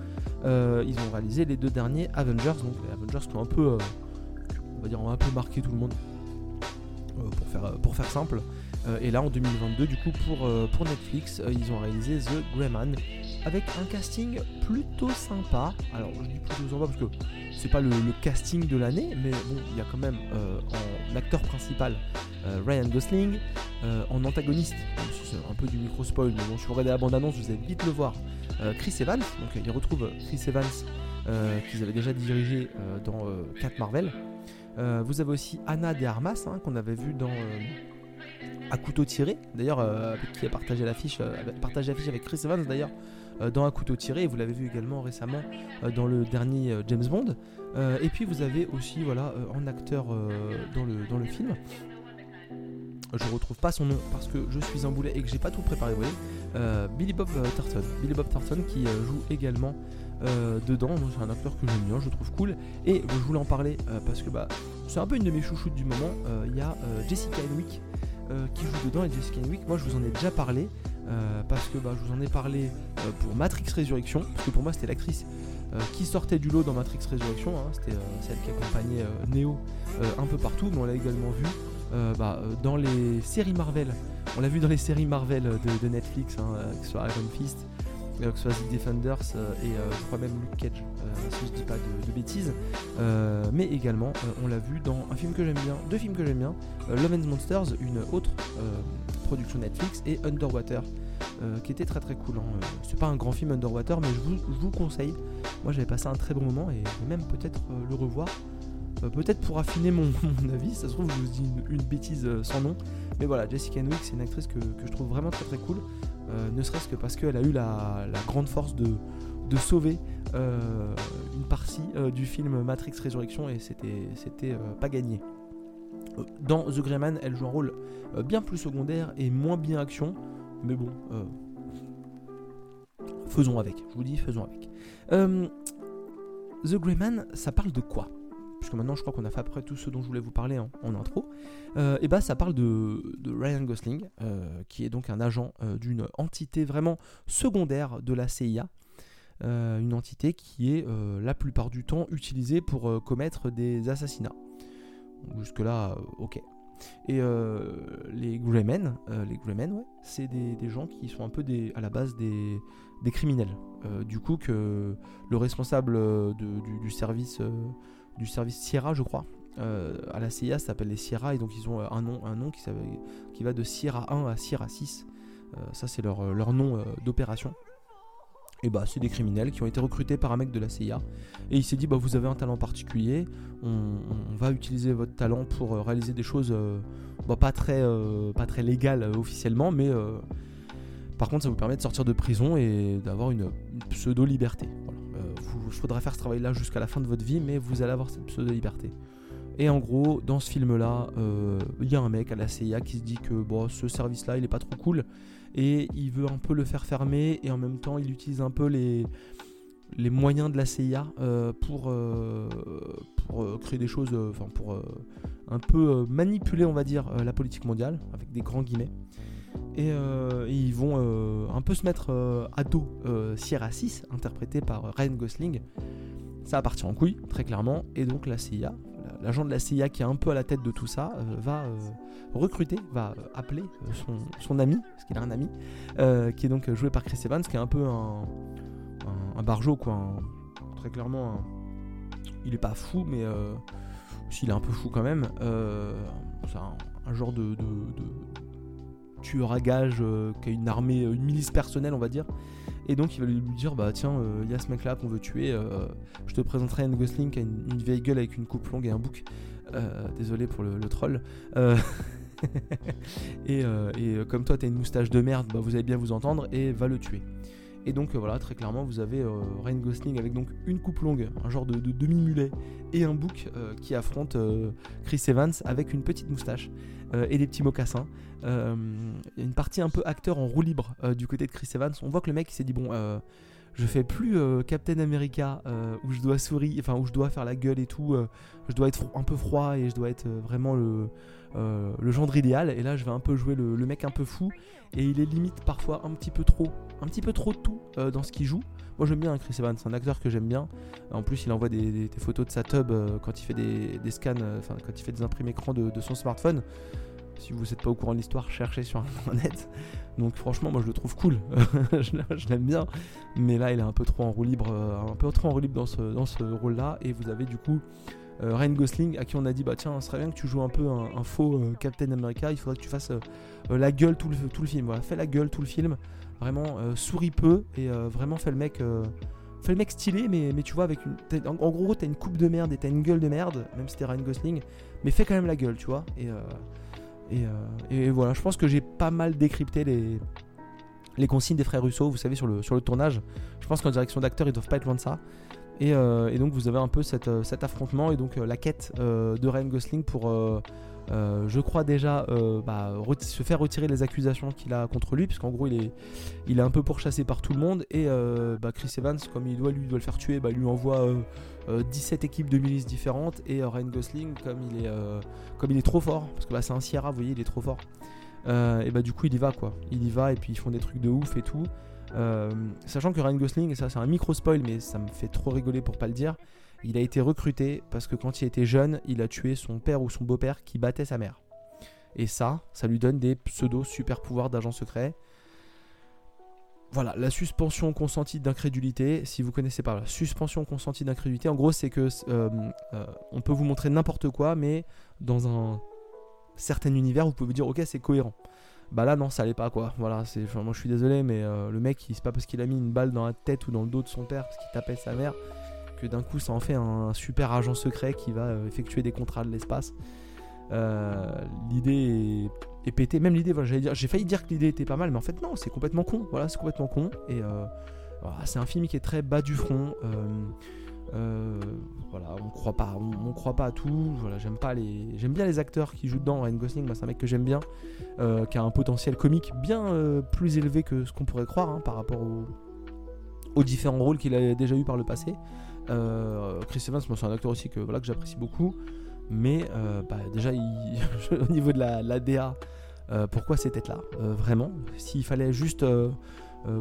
ils ont réalisé les deux derniers Avengers, donc les Avengers qui ont un peu, on va dire, ont un peu marqué tout le monde. pour, faire, pour faire simple. Euh, et là en 2022 du coup pour, euh, pour Netflix euh, ils ont réalisé The Greyman avec un casting plutôt sympa. Alors je dis plutôt sympa parce que c'est pas le, casting de l'année, mais bon il y a quand même en acteur principal Ryan Gosling, en antagoniste, c'est un peu du micro spoil, mais bon si vous regardez la bande annonce vous allez vite le voir, Chris Evans, donc il retrouve Chris Evans qu'ils avaient déjà dirigé dans 4 Marvel. vous avez aussi Anna de Armas hein, qu'on avait vu dans à couteau tiré, d'ailleurs, euh, qui a partagé l'affiche, euh, partagé l'affiche avec Chris Evans d'ailleurs, euh, dans un couteau tiré, vous l'avez vu également récemment dans le dernier James Bond. et puis vous avez aussi, voilà, en acteur dans, le, dans le film, je retrouve pas son nom parce que je suis un boulet et que j'ai pas tout préparé, vous voyez, Billy Bob Thornton. Billy Bob Thornton qui joue également dedans. C'est un acteur que j'aime bien, je trouve cool. Et je voulais en parler parce que bah, c'est un peu une de mes chouchoutes du moment. Il y a Jessica Henwick euh, qui joue dedans et Jessica Henwick. Moi, je vous en ai déjà parlé euh, parce que bah, je vous en ai parlé euh, pour Matrix Résurrection, parce que pour moi, c'était l'actrice qui sortait du lot dans Matrix Résurrection. Hein. c'était celle qui accompagnait Neo un peu partout, mais on l'a également vu bah, dans les séries Marvel. On l'a vu dans les séries Marvel de, Netflix, hein, que ce soit Iron Fist, que ce soit The Defenders et je crois même Luke Cage, si je dis pas de, bêtises. mais également, on l'a vu dans un film que j'aime bien, deux films que j'aime bien, Love and Monsters, une autre production Netflix, et Underwater. qui était très très cool. Hein. C'est pas un grand film Underwater, mais je vous, conseille. Moi j'avais passé un très bon moment et même peut-être le revoir. peut-être pour affiner mon, avis, ça se trouve je vous dis une, bêtise sans nom. Mais voilà, Jessica Henwick c'est une actrice que, je trouve vraiment très très cool. Ne serait-ce que parce qu'elle a eu la, grande force de, sauver euh, une partie euh, du film Matrix Résurrection et c'était euh, pas gagné. Dans The Greyman, elle joue un rôle bien plus secondaire et moins bien action, mais bon, faisons avec. Je vous dis, faisons avec. The Greyman, ça parle de quoi? Puisque maintenant, je crois qu'on a fait après tout ce dont je voulais vous parler en, intro. et bah, ça parle de, Ryan Gosling, qui est donc un agent d'une entité vraiment secondaire de la CIA. Euh, une entité qui est euh, la plupart du temps utilisée pour euh, commettre des assassinats. Jusque-là, ok. Et les Greymen, les Greymen c'est des, gens qui sont un peu des, à la base des, des criminels. du coup, que le responsable du, service, du service Sierra, je crois, à la CIA s'appelle les Sierra, et donc ils ont un nom, un nom qui, va de Sierra 1 à Sierra 6. ça, c'est leur, nom d'opération. Et bah c'est des criminels qui ont été recrutés par un mec de la CIA et il s'est dit bah vous avez un talent particulier on, va utiliser votre talent pour euh, réaliser des choses euh, bah, pas très euh, pas très légales officiellement mais par contre ça vous permet de sortir de prison et d'avoir une, pseudo liberté il faudra faire ce travail là jusqu'à la fin de votre vie mais vous allez avoir cette pseudo liberté et en gros, dans ce film-là, il y a un mec à la CIA qui se dit que bon, ce service-là, il est pas trop cool et il veut un peu le faire fermer et en même temps il utilise un peu les, les moyens de la CIA euh, pour, euh, pour euh, créer des choses, enfin pour un peu manipuler on va dire la politique mondiale avec des grands guillemets. Et, ils vont un peu se mettre à dos Sierra 6, interprété par Ryan Gosling. Ça va partir en couille, très clairement, et donc la CIA, l'agent de la CIA qui est un peu à la tête de tout ça, va recruter, va euh, appeler euh, son, ami, parce qu'il a un ami, euh, qui est donc joué par Chris Evans, qui est un peu un, un, barjo, quoi. très clairement, il est pas fou, mais s'il est un peu fou quand même. c'est un, genre de, tueur à gage qui a une armée, une milice personnelle, on va dire. Et donc il va lui dire bah tiens, il y a ce mec là qu'on veut tuer. je te présenterai un Gosling qui a une, vieille gueule avec une coupe longue et un bouc. désolé pour le, le troll. et, et, comme toi, t'as une moustache de merde, bah, vous allez bien vous entendre et va le tuer. Et donc voilà, très clairement, vous avez Ryan Gosling avec donc une coupe longue, un genre de, demi-mulet, et un bouc qui affronte Chris Evans avec une petite moustache et des petits mocassins. Une partie un peu acteur en roue libre du côté de Chris Evans. On voit que le mec s'est dit bon je fais plus euh, Captain America euh, où je dois sourire, enfin où je dois faire la gueule et tout. Euh, je dois être un peu froid et je dois être vraiment le, le gendre idéal. Et là, je vais un peu jouer le, mec un peu fou. Et il est limite parfois un petit peu trop, un petit peu trop de tout dans ce qu'il joue. Moi j'aime bien hein, Chris Evans, c'est un acteur que j'aime bien. En plus, il envoie des, photos de sa tub quand il fait des, scans, enfin quand il fait des imprimés écrans de son smartphone. Si vous n'êtes pas au courant de l'histoire, cherchez sur internet. Donc franchement, moi je le trouve cool. je l'aime bien. Mais là, il est un peu trop en roue libre, euh, un peu trop en roue libre dans ce, rôle-là. Et vous avez du coup euh, Ryan Gosling à qui on a dit bah tiens, ce serait bien que tu joues un peu un, faux euh, Captain America. Il faudrait que tu fasses la gueule tout le, film. Voilà, fais la gueule tout le film. Vraiment, souris peu et vraiment fais le mec. Fais le mec stylé, mais, tu vois, avec une. En, gros, t'as une coupe de merde et t'as une gueule de merde, même si t'es Ryan Gosling, mais fais quand même la gueule, tu vois. Et, voilà, je pense que j'ai pas mal décrypté les, les consignes des frères Russo, vous savez, sur le, sur le tournage. Je pense qu'en direction d'acteur, ils doivent pas être loin de ça. Et, euh, donc vous avez un peu euh, cet affrontement et donc la quête de Ryan Gosling pour, je crois déjà, bah, se faire retirer les accusations qu'il a contre lui, puisqu'en gros il est, il est un peu pourchassé par tout le monde. Et bah, Chris Evans, comme il doit, lui, doit le faire tuer, bah, lui envoie 17 euh, équipes de milices différentes. Et euh, Ryan Gosling comme il est euh, trop fort parce que c'est un Sierra vous voyez il est trop fort et bah du coup il y va quoi. Il y va et puis ils font des trucs de ouf et tout sachant que Ryan Gosling et ça c'est un micro spoil mais ça me fait trop rigoler pour pas le dire il a été recruté parce que quand il était jeune il a tué son père ou son beau-père qui battait sa mère et ça ça lui donne des pseudo super pouvoirs d'agent secret voilà, la suspension consentie d'incrédulité, si vous connaissez pas la suspension consentie d'incrédulité, en gros c'est que euh, euh, on peut vous montrer n'importe quoi, mais dans un certain univers, vous pouvez vous dire ok c'est cohérent. Bah là non, ça allait pas quoi. Voilà, c'est, moi je suis désolé, mais euh, le mec, c'est pas parce qu'il a mis une balle dans la tête ou dans le dos de son père parce qu'il tapait sa mère que d'un coup ça en fait un super agent secret qui va effectuer des contrats de l'espace. l'idée est et pété. Même l'idée, voilà, dire, j'ai failli dire que l'idée était pas mal, mais en fait non, c'est complètement con. Voilà, c'est complètement con. Et euh, c'est un film qui est très bas du front. Euh, euh, voilà, on croit pas, croit pas à tout. J'aime pas les, bien les acteurs qui jouent dedans. Ryan Gosling, moi c'est un mec que j'aime bien, qui a un potentiel comique bien plus élevé que ce qu'on pourrait croire hein, par rapport aux, différents rôles qu'il a déjà eu par le passé. Chris Evans, c'est un acteur aussi que voilà que j'apprécie beaucoup. Mais bah, déjà, au niveau de la, DA, euh, pourquoi ces têtes-là euh, Vraiment? S'il fallait juste euh,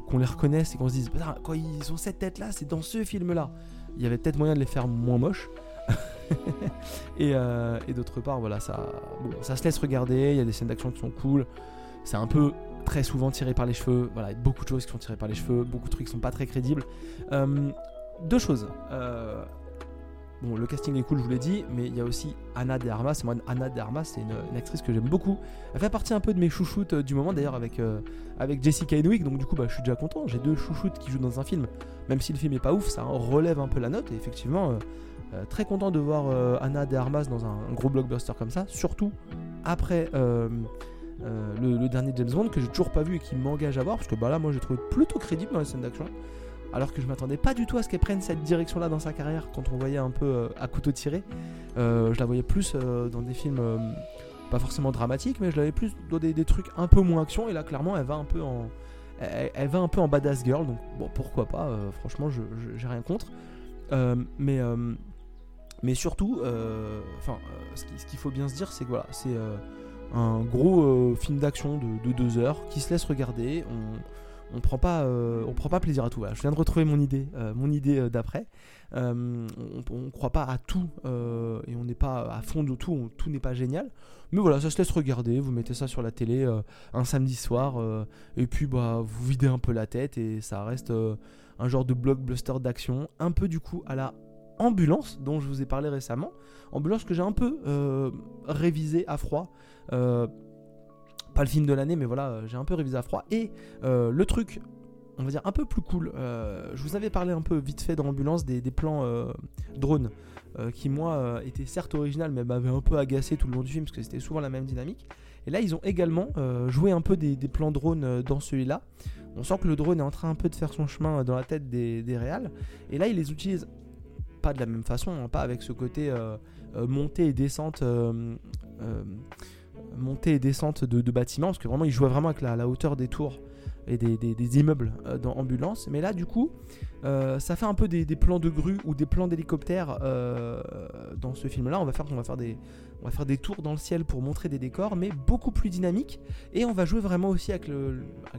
qu'on les reconnaisse et qu'on se dise, quand ils ont cette tête-là, c'est dans ce film-là. Il y avait peut-être moyen de les faire moins moches. et, d'autre part, voilà, ça, ça se laisse regarder. Il y a des scènes d'action qui sont cool. C'est un peu très souvent tiré par les cheveux. Voilà, beaucoup de choses qui sont tirées par les cheveux, beaucoup de trucs qui sont pas très crédibles. deux choses. Le casting est cool, je vous l'ai dit, mais il y a aussi Anna de Armas. Moi, Anna de Armas, c'est une, actrice que j'aime beaucoup. Elle fait partie un peu de mes chouchoutes euh, du moment, d'ailleurs, avec, euh, Jessica Henwick. Donc, du coup, bah, je suis déjà content. J'ai deux chouchoutes qui jouent dans un film. Même si le film est pas ouf, ça relève un peu la note. Et effectivement, euh, très content de voir Anna de Armas dans un, gros blockbuster comme ça. Surtout après le, le, dernier James Bond que j'ai toujours pas vu et qui m'engage à voir. Parce que bah, là, moi, j'ai trouvé plutôt crédible dans les scènes d'action alors que je m'attendais pas du tout à ce qu'elle prenne cette direction-là dans sa carrière quand on voyait un peu euh, à couteau tiré. Euh, je la voyais plus euh, dans des films pas forcément dramatiques, mais je l'avais plus dans des, trucs un peu moins action. Et là, clairement, elle va un peu en, elle, va un peu en badass girl. Donc bon, pourquoi pas Franchement, je j'ai rien contre. mais surtout, enfin, ce qu'il faut bien se dire, c'est que voilà, c'est un gros film d'action de, de, deux heures qui se laisse regarder. On prend pas, euh, prend pas plaisir à tout. Je viens de retrouver mon idée, euh, mon idée euh, d'après. on, ne croit pas à tout et on n'est pas à fond de tout. tout n'est pas génial. Mais voilà, ça se laisse regarder. Vous mettez ça sur la télé un samedi soir et puis bah vous videz un peu la tête et ça reste un genre de blockbuster d'action, un peu du coup à la ambulance dont je vous ai parlé récemment. Ambulance que j'ai un peu révisé à froid pas le film de l'année, mais voilà, euh, j'ai un peu révisé à froid. Et euh, le truc on va dire, un peu plus cool. je vous avais parlé un peu vite fait dans l'ambulance des, plans drones. qui moi étaient certes original mais m'avaient un peu agacé tout le long du film parce que c'était souvent la même dynamique. Et là ils ont également joué un peu des, plans drones dans celui-là. On sent que le drone est en train un peu de faire son chemin dans la tête des, des réals. Et là ils les utilisent pas de la même façon, hein, pas avec ce côté montée et descente montée et descente de, bâtiments, parce que vraiment il jouait vraiment avec la, hauteur des tours et des, immeubles euh, dans Ambulance. Mais là, du coup, euh, ça fait un peu des, plans de grue ou des plans d'hélicoptère euh, dans ce film-là. On va faire, on va faire des, on va faire des tours dans le ciel pour montrer des décors, mais beaucoup plus dynamiques. Et on va jouer vraiment aussi avec,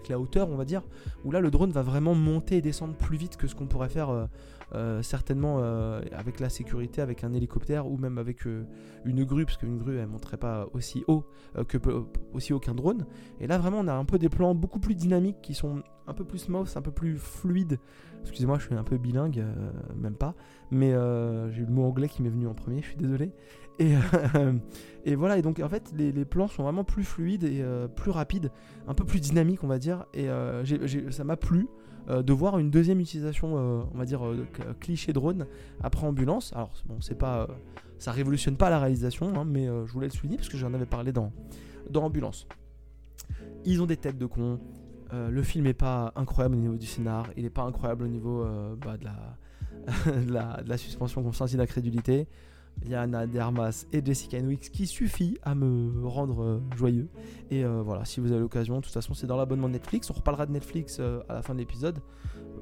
la hauteur, on va dire, où là le drone va vraiment monter et descendre plus vite que ce qu'on pourrait faire euh, certainement euh, avec la sécurité, avec un hélicoptère ou même avec euh, une grue, parce qu'une grue elle monterait pas aussi haut que aussi haut qu'un drone. Et là vraiment on a un peu des plans beaucoup plus dynamiques qui sont un peu plus smooth, un peu plus fluides. Excusez-moi, je suis un peu bilingue, même pas, mais j'ai eu le mot anglais qui m'est venu en premier, je suis désolé. Et, et, voilà, et donc en fait, les, plans sont vraiment plus fluides et plus rapides, un peu plus dynamiques, on va dire. Et ça m'a plu. Euh, de voir une deuxième utilisation, euh, on va dire, euh, cliché drone après ambulance. Alors, bon, c'est pas. ça révolutionne pas la réalisation, hein, mais je voulais le souligner parce que j'en avais parlé dans, dans ambulance. Ils ont des têtes de cons. le film est pas incroyable au niveau du scénar, il est pas incroyable au niveau bah, de, la, de, de, la, suspension conscience d'incrédulité. Il y a Anna Dermas et Jessica Henwick qui suffit à me rendre euh, joyeux. Et euh, voilà, si vous avez l'occasion, de toute façon, c'est dans l'abonnement Netflix. On reparlera de Netflix euh, à la fin de l'épisode.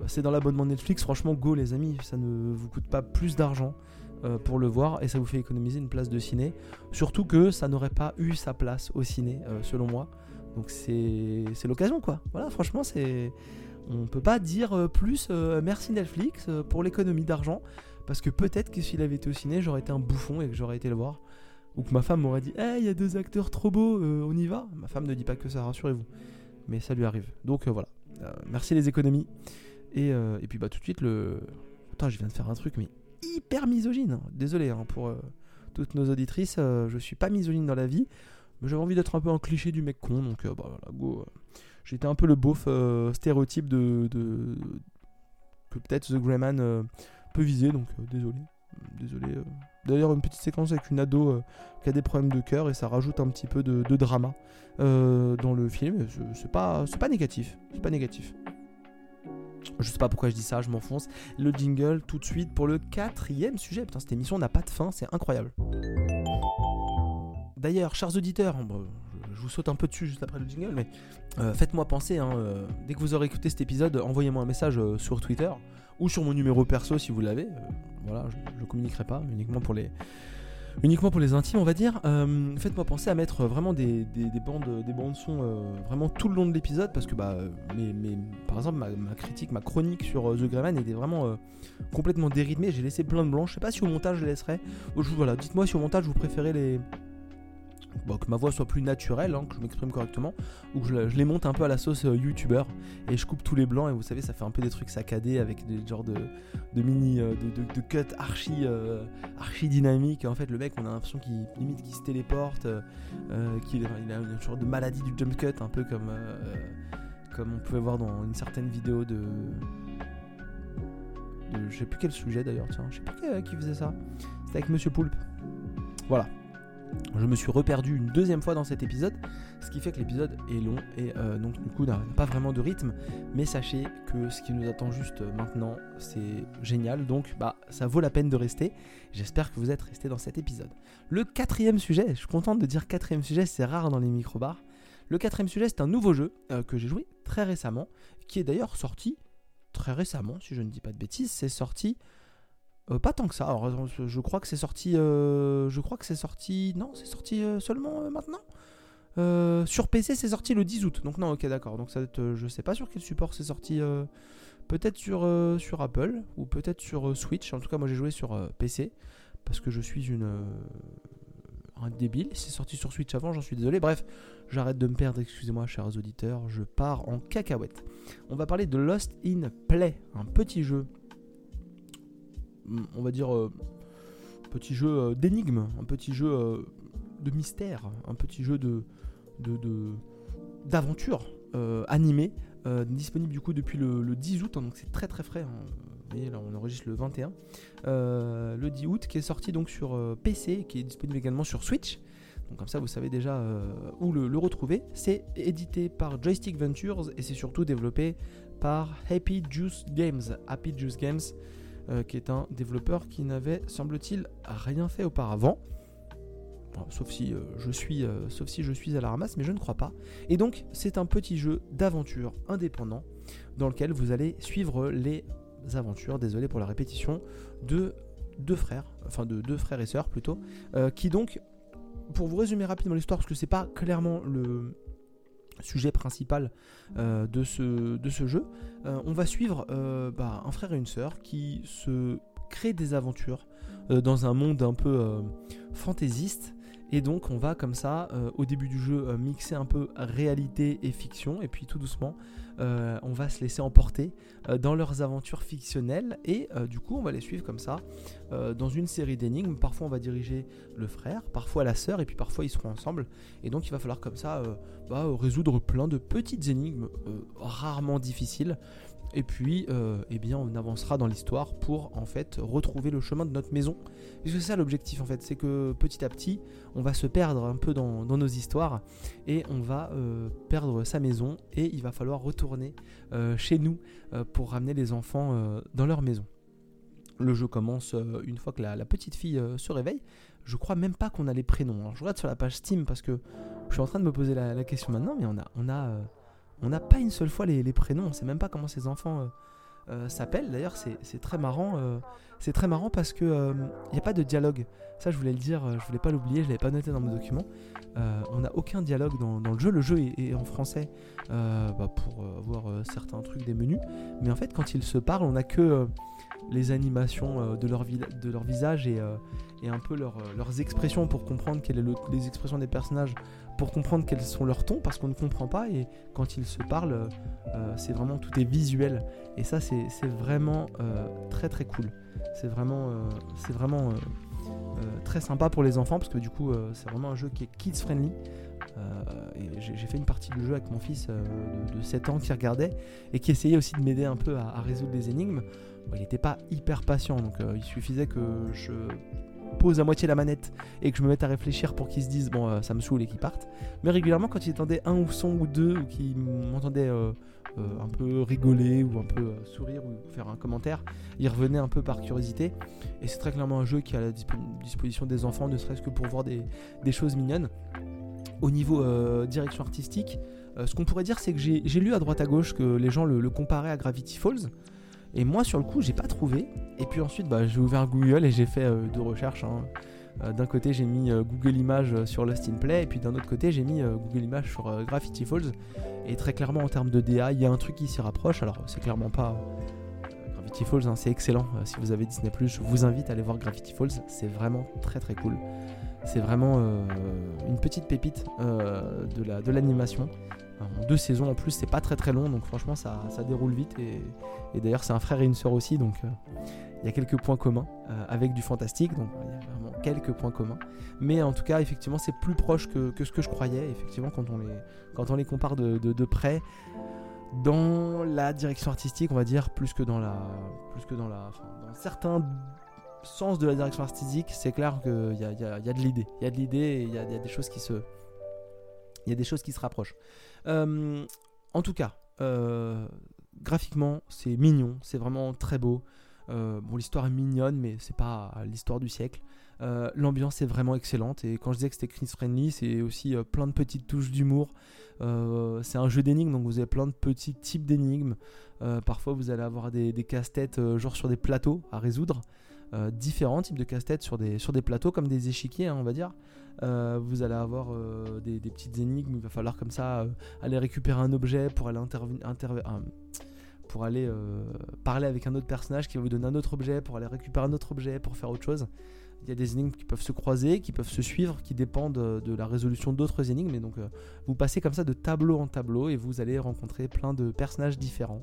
C'est dans l'abonnement Netflix. Franchement, go les amis, ça ne vous coûte pas plus d'argent pour le voir et ça vous fait économiser une place de ciné. Surtout que ça n'aurait pas eu sa place au ciné, selon moi. Donc c'est l'occasion quoi. Voilà, franchement, c'est. On peut pas dire plus merci Netflix pour l'économie d'argent. Parce que peut-être que s'il avait été au ciné, j'aurais été un bouffon et que j'aurais été le voir. Ou que ma femme m'aurait dit Eh, il y a deux acteurs trop beaux, euh, on y va Ma femme ne dit pas que ça, rassurez-vous. Mais ça lui arrive. Donc euh, voilà. Euh, merci les économies. Et, puis bah tout de suite, le. Putain, je viens de faire un truc, mais hyper misogyne. Désolé hein, pour toutes nos auditrices, je suis pas misogyne dans la vie. Mais j'avais envie d'être un peu un cliché du mec con. Donc bah voilà, go. J'étais un peu le beauf stéréotype de, de, que peut-être The Greyman visé, donc euh, désolé. Désolé. Euh. D'ailleurs, une petite séquence avec une ado euh, qui a des problèmes de cœur et ça rajoute un petit peu de, drama dans le film. C'est pas, pas négatif. C'est pas négatif. Je sais pas pourquoi je dis ça, je m'enfonce. Le jingle tout de suite pour le quatrième sujet. Cette émission n'a pas de fin, c'est incroyable. D'ailleurs, chers auditeurs, je vous saute un peu dessus juste après le jingle, mais faites-moi penser, hein, dès que vous aurez écouté cet épisode, envoyez-moi un message sur Twitter ou sur mon numéro perso si vous l'avez. Euh, voilà, je ne communiquerai pas, uniquement pour les, uniquement pour les intimes, on va dire. Euh, faites-moi penser à mettre vraiment des, bandes, des bandes son euh, vraiment tout le long de l'épisode parce que bah, par exemple ma, critique, ma chronique sur The Greyman était vraiment complètement dérythmée. J'ai laissé plein de blancs. Je sais pas si au montage je laisserai. Voilà, dites-moi si au montage vous préférez les que ma voix soit plus naturelle, hein, que je m'exprime correctement, ou que je, les monte un peu à la sauce euh, youtubeur et je coupe tous les blancs et vous savez ça fait un peu des trucs saccadés avec des genres de, mini euh, de, cuts archi euh, archi dynamiques. En fait le mec on a l'impression qu'il limite qu'il se téléporte, qu'il a une sorte de maladie du jump cut un peu comme comme on pouvait voir dans une certaine vidéo de, de je sais plus quel sujet d'ailleurs tiens, je sais plus qui faisait ça. C'était avec Monsieur Poulpe. Voilà, je me suis reperdu une deuxième fois dans cet épisode, ce qui fait que l'épisode est long et euh, donc du coup n'a pas vraiment de rythme. Mais sachez que ce qui nous attend juste maintenant, c'est génial, donc bah ça vaut la peine de rester. J'espère que vous êtes restés dans cet épisode. Le quatrième sujet, je suis content de dire quatrième sujet, c'est rare dans les microbars. Le quatrième sujet, c'est un nouveau jeu euh, que j'ai joué très récemment, qui est d'ailleurs sorti très récemment, si je ne dis pas de bêtises, c'est sorti euh, pas tant que ça. Alors, euh, je crois que c'est sorti. Euh, je crois que c'est sorti. Non, c'est sorti seulement maintenant. sur PC, c'est sorti le 10 août. Donc non, ok, d'accord. Donc ça je sais pas sur quel support c'est sorti. peut-être sur sur Apple ou peut-être sur Switch. En tout cas, moi j'ai joué sur PC parce que je suis une un débile. C'est sorti sur Switch avant, j'en suis désolé. Bref, j'arrête de me perdre. Excusez-moi, chers auditeurs. Je pars en cacahuète. On va parler de Lost in Play, un petit jeu on va dire, euh, petit jeu euh, d'énigme, un petit jeu euh, de mystère, un petit jeu de d'aventure animé disponible du coup depuis le, 10 août, hein, donc c'est très très frais. Hein. Vous là, on enregistre le 21, le 10 août, qui est sorti donc sur PC, qui est disponible également sur Switch. Donc comme ça, vous savez déjà où le, retrouver. C'est édité par Joystick Ventures et c'est surtout développé par Happy Juice Games. Happy Juice Games, qui est un développeur qui n'avait, semble-t-il, rien fait auparavant sauf, si, euh, je suis, euh, sauf si je suis à la ramasse, mais je ne crois pas. Et donc, c'est un petit jeu d'aventure indépendant dans lequel vous allez suivre les aventures, désolé pour la répétition, de deux frères, enfin de deux frères et sœurs plutôt, euh, qui donc, pour vous résumer rapidement l'histoire, parce que c'est pas clairement le sujet principal de, ce, de ce jeu, on va suivre bah, un frère et une sœur qui se créent des aventures dans un monde un peu fantaisiste et donc on va comme ça, euh, au début du jeu, euh, mixer un peu réalité et fiction, et puis tout doucement, euh, on va se laisser emporter dans leurs aventures fictionnelles, et du coup on va les suivre comme ça, dans une série d'énigmes. Parfois on va diriger le frère, parfois la sœur, et puis parfois ils seront ensemble. Et donc il va falloir comme ça bah, résoudre plein de petites énigmes, rarement difficiles, et puis, euh, eh bien, on avancera dans l'histoire pour en fait retrouver le chemin de notre maison. Puisque c'est ça l'objectif en fait, c'est que petit à petit, on va se perdre un peu dans, nos histoires et on va euh, perdre sa maison et il va falloir retourner euh, chez nous pour ramener les enfants dans leur maison. Le jeu commence une fois que la, petite fille se réveille. Je crois même pas qu'on a les prénoms. Je regarde sur la page Steam parce que je suis en train de me poser la, la question maintenant, mais on a, on a on n'a pas une seule fois les, prénoms, on sait même pas comment ces enfants euh, euh, s'appellent. D'ailleurs, c'est très marrant. Euh, c'est très marrant parce que il n'y a pas de dialogue. Ça, je voulais le dire, je voulais pas l'oublier, je l'avais pas noté dans mon document. on n'a aucun dialogue dans, le jeu. Le jeu est, en français bah, pour voir certains trucs des menus. Mais en fait, quand ils se parlent, on n'a que les animations de, leur de leur visage et, un peu leurs expressions pour comprendre quelles sont les expressions des personnages pour comprendre quels sont leurs tons parce qu'on ne comprend pas et quand ils se parlent, euh, c'est vraiment tout est visuel et ça c'est vraiment euh, très très cool. C'est vraiment, euh, c'est vraiment très sympa pour les enfants parce que du coup c'est vraiment un jeu qui est kids friendly. et j'ai fait une partie du jeu avec mon fils de, 7 ans qui regardait et qui essayait aussi de m'aider un peu à, résoudre des énigmes. il n'était pas hyper patient donc il suffisait que je à moitié la manette et que je me mette à réfléchir pour qu'ils se disent bon euh, ça me saoule et qu'ils partent. Mais régulièrement quand ils entendaient un ou son ou deux ou qu'ils m'entendaient euh, euh, un peu rigoler ou un peu sourire ou faire un commentaire, ils revenaient un peu par curiosité. Et c'est très clairement un jeu qui a la disposition des enfants, ne serait-ce que pour voir des, choses mignonnes. Au niveau direction artistique, ce qu'on pourrait dire c'est que j'ai lu à droite à gauche que les gens le comparaient à Gravity Falls. Et moi, sur le coup, j'ai pas trouvé. Et puis ensuite, bah, j'ai ouvert Google et j'ai fait euh, deux recherches. Hein. Euh, d'un côté, j'ai mis euh, Google Images sur Lost in Play, et puis d'un autre côté, j'ai mis Google Images sur Graffiti Falls. Et très clairement, en termes de DA, il y a un truc qui s'y rapproche. Alors, c'est clairement pas Gravity Falls, hein, c'est excellent. si vous avez Disney, je vous invite à aller voir Gravity Falls. C'est vraiment très très cool. C'est vraiment une petite pépite de l'animation. En deux saisons en plus, c'est pas très très long, donc franchement ça, déroule vite. Et, d'ailleurs, c'est un frère et une sœur aussi, donc euh, il y a quelques points communs euh, avec du fantastique, donc il y a vraiment quelques points communs. Mais en tout cas, effectivement, c'est plus proche que, ce que je croyais, effectivement, quand on les, quand on les compare de, près. Dans la direction artistique, on va dire, plus que dans la. Plus que dans la. dans certains sens de la direction artistique, c'est clair qu'il y a, y, y a, de l'idée. Il y a de l'idée et il y a, des choses qui se. Il y a des choses qui se rapprochent. Euh, en tout cas, euh, graphiquement, c'est mignon, c'est vraiment très beau. Euh, bon, l'histoire est mignonne, mais c'est pas l'histoire du siècle. L'ambiance est vraiment excellente et quand je disais que c'était Chris friendly, c'est aussi plein de petites touches d'humour. c'est un jeu d'énigmes, donc vous avez plein de petits types d'énigmes. parfois, vous allez avoir des, casse-têtes, genre sur des plateaux à résoudre. différents types de casse-têtes sur des, sur des plateaux, comme des échiquiers, hein, on va dire. Euh, vous allez avoir euh, des, petites énigmes. Il va falloir comme ça euh, aller récupérer un objet pour aller pour aller parler avec un autre personnage qui va vous donner un autre objet, pour aller récupérer un autre objet, pour faire autre chose. Il y a des énigmes qui peuvent se croiser, qui peuvent se suivre, qui dépendent de la résolution d'autres énigmes. Et donc, vous passez comme ça de tableau en tableau et vous allez rencontrer plein de personnages différents,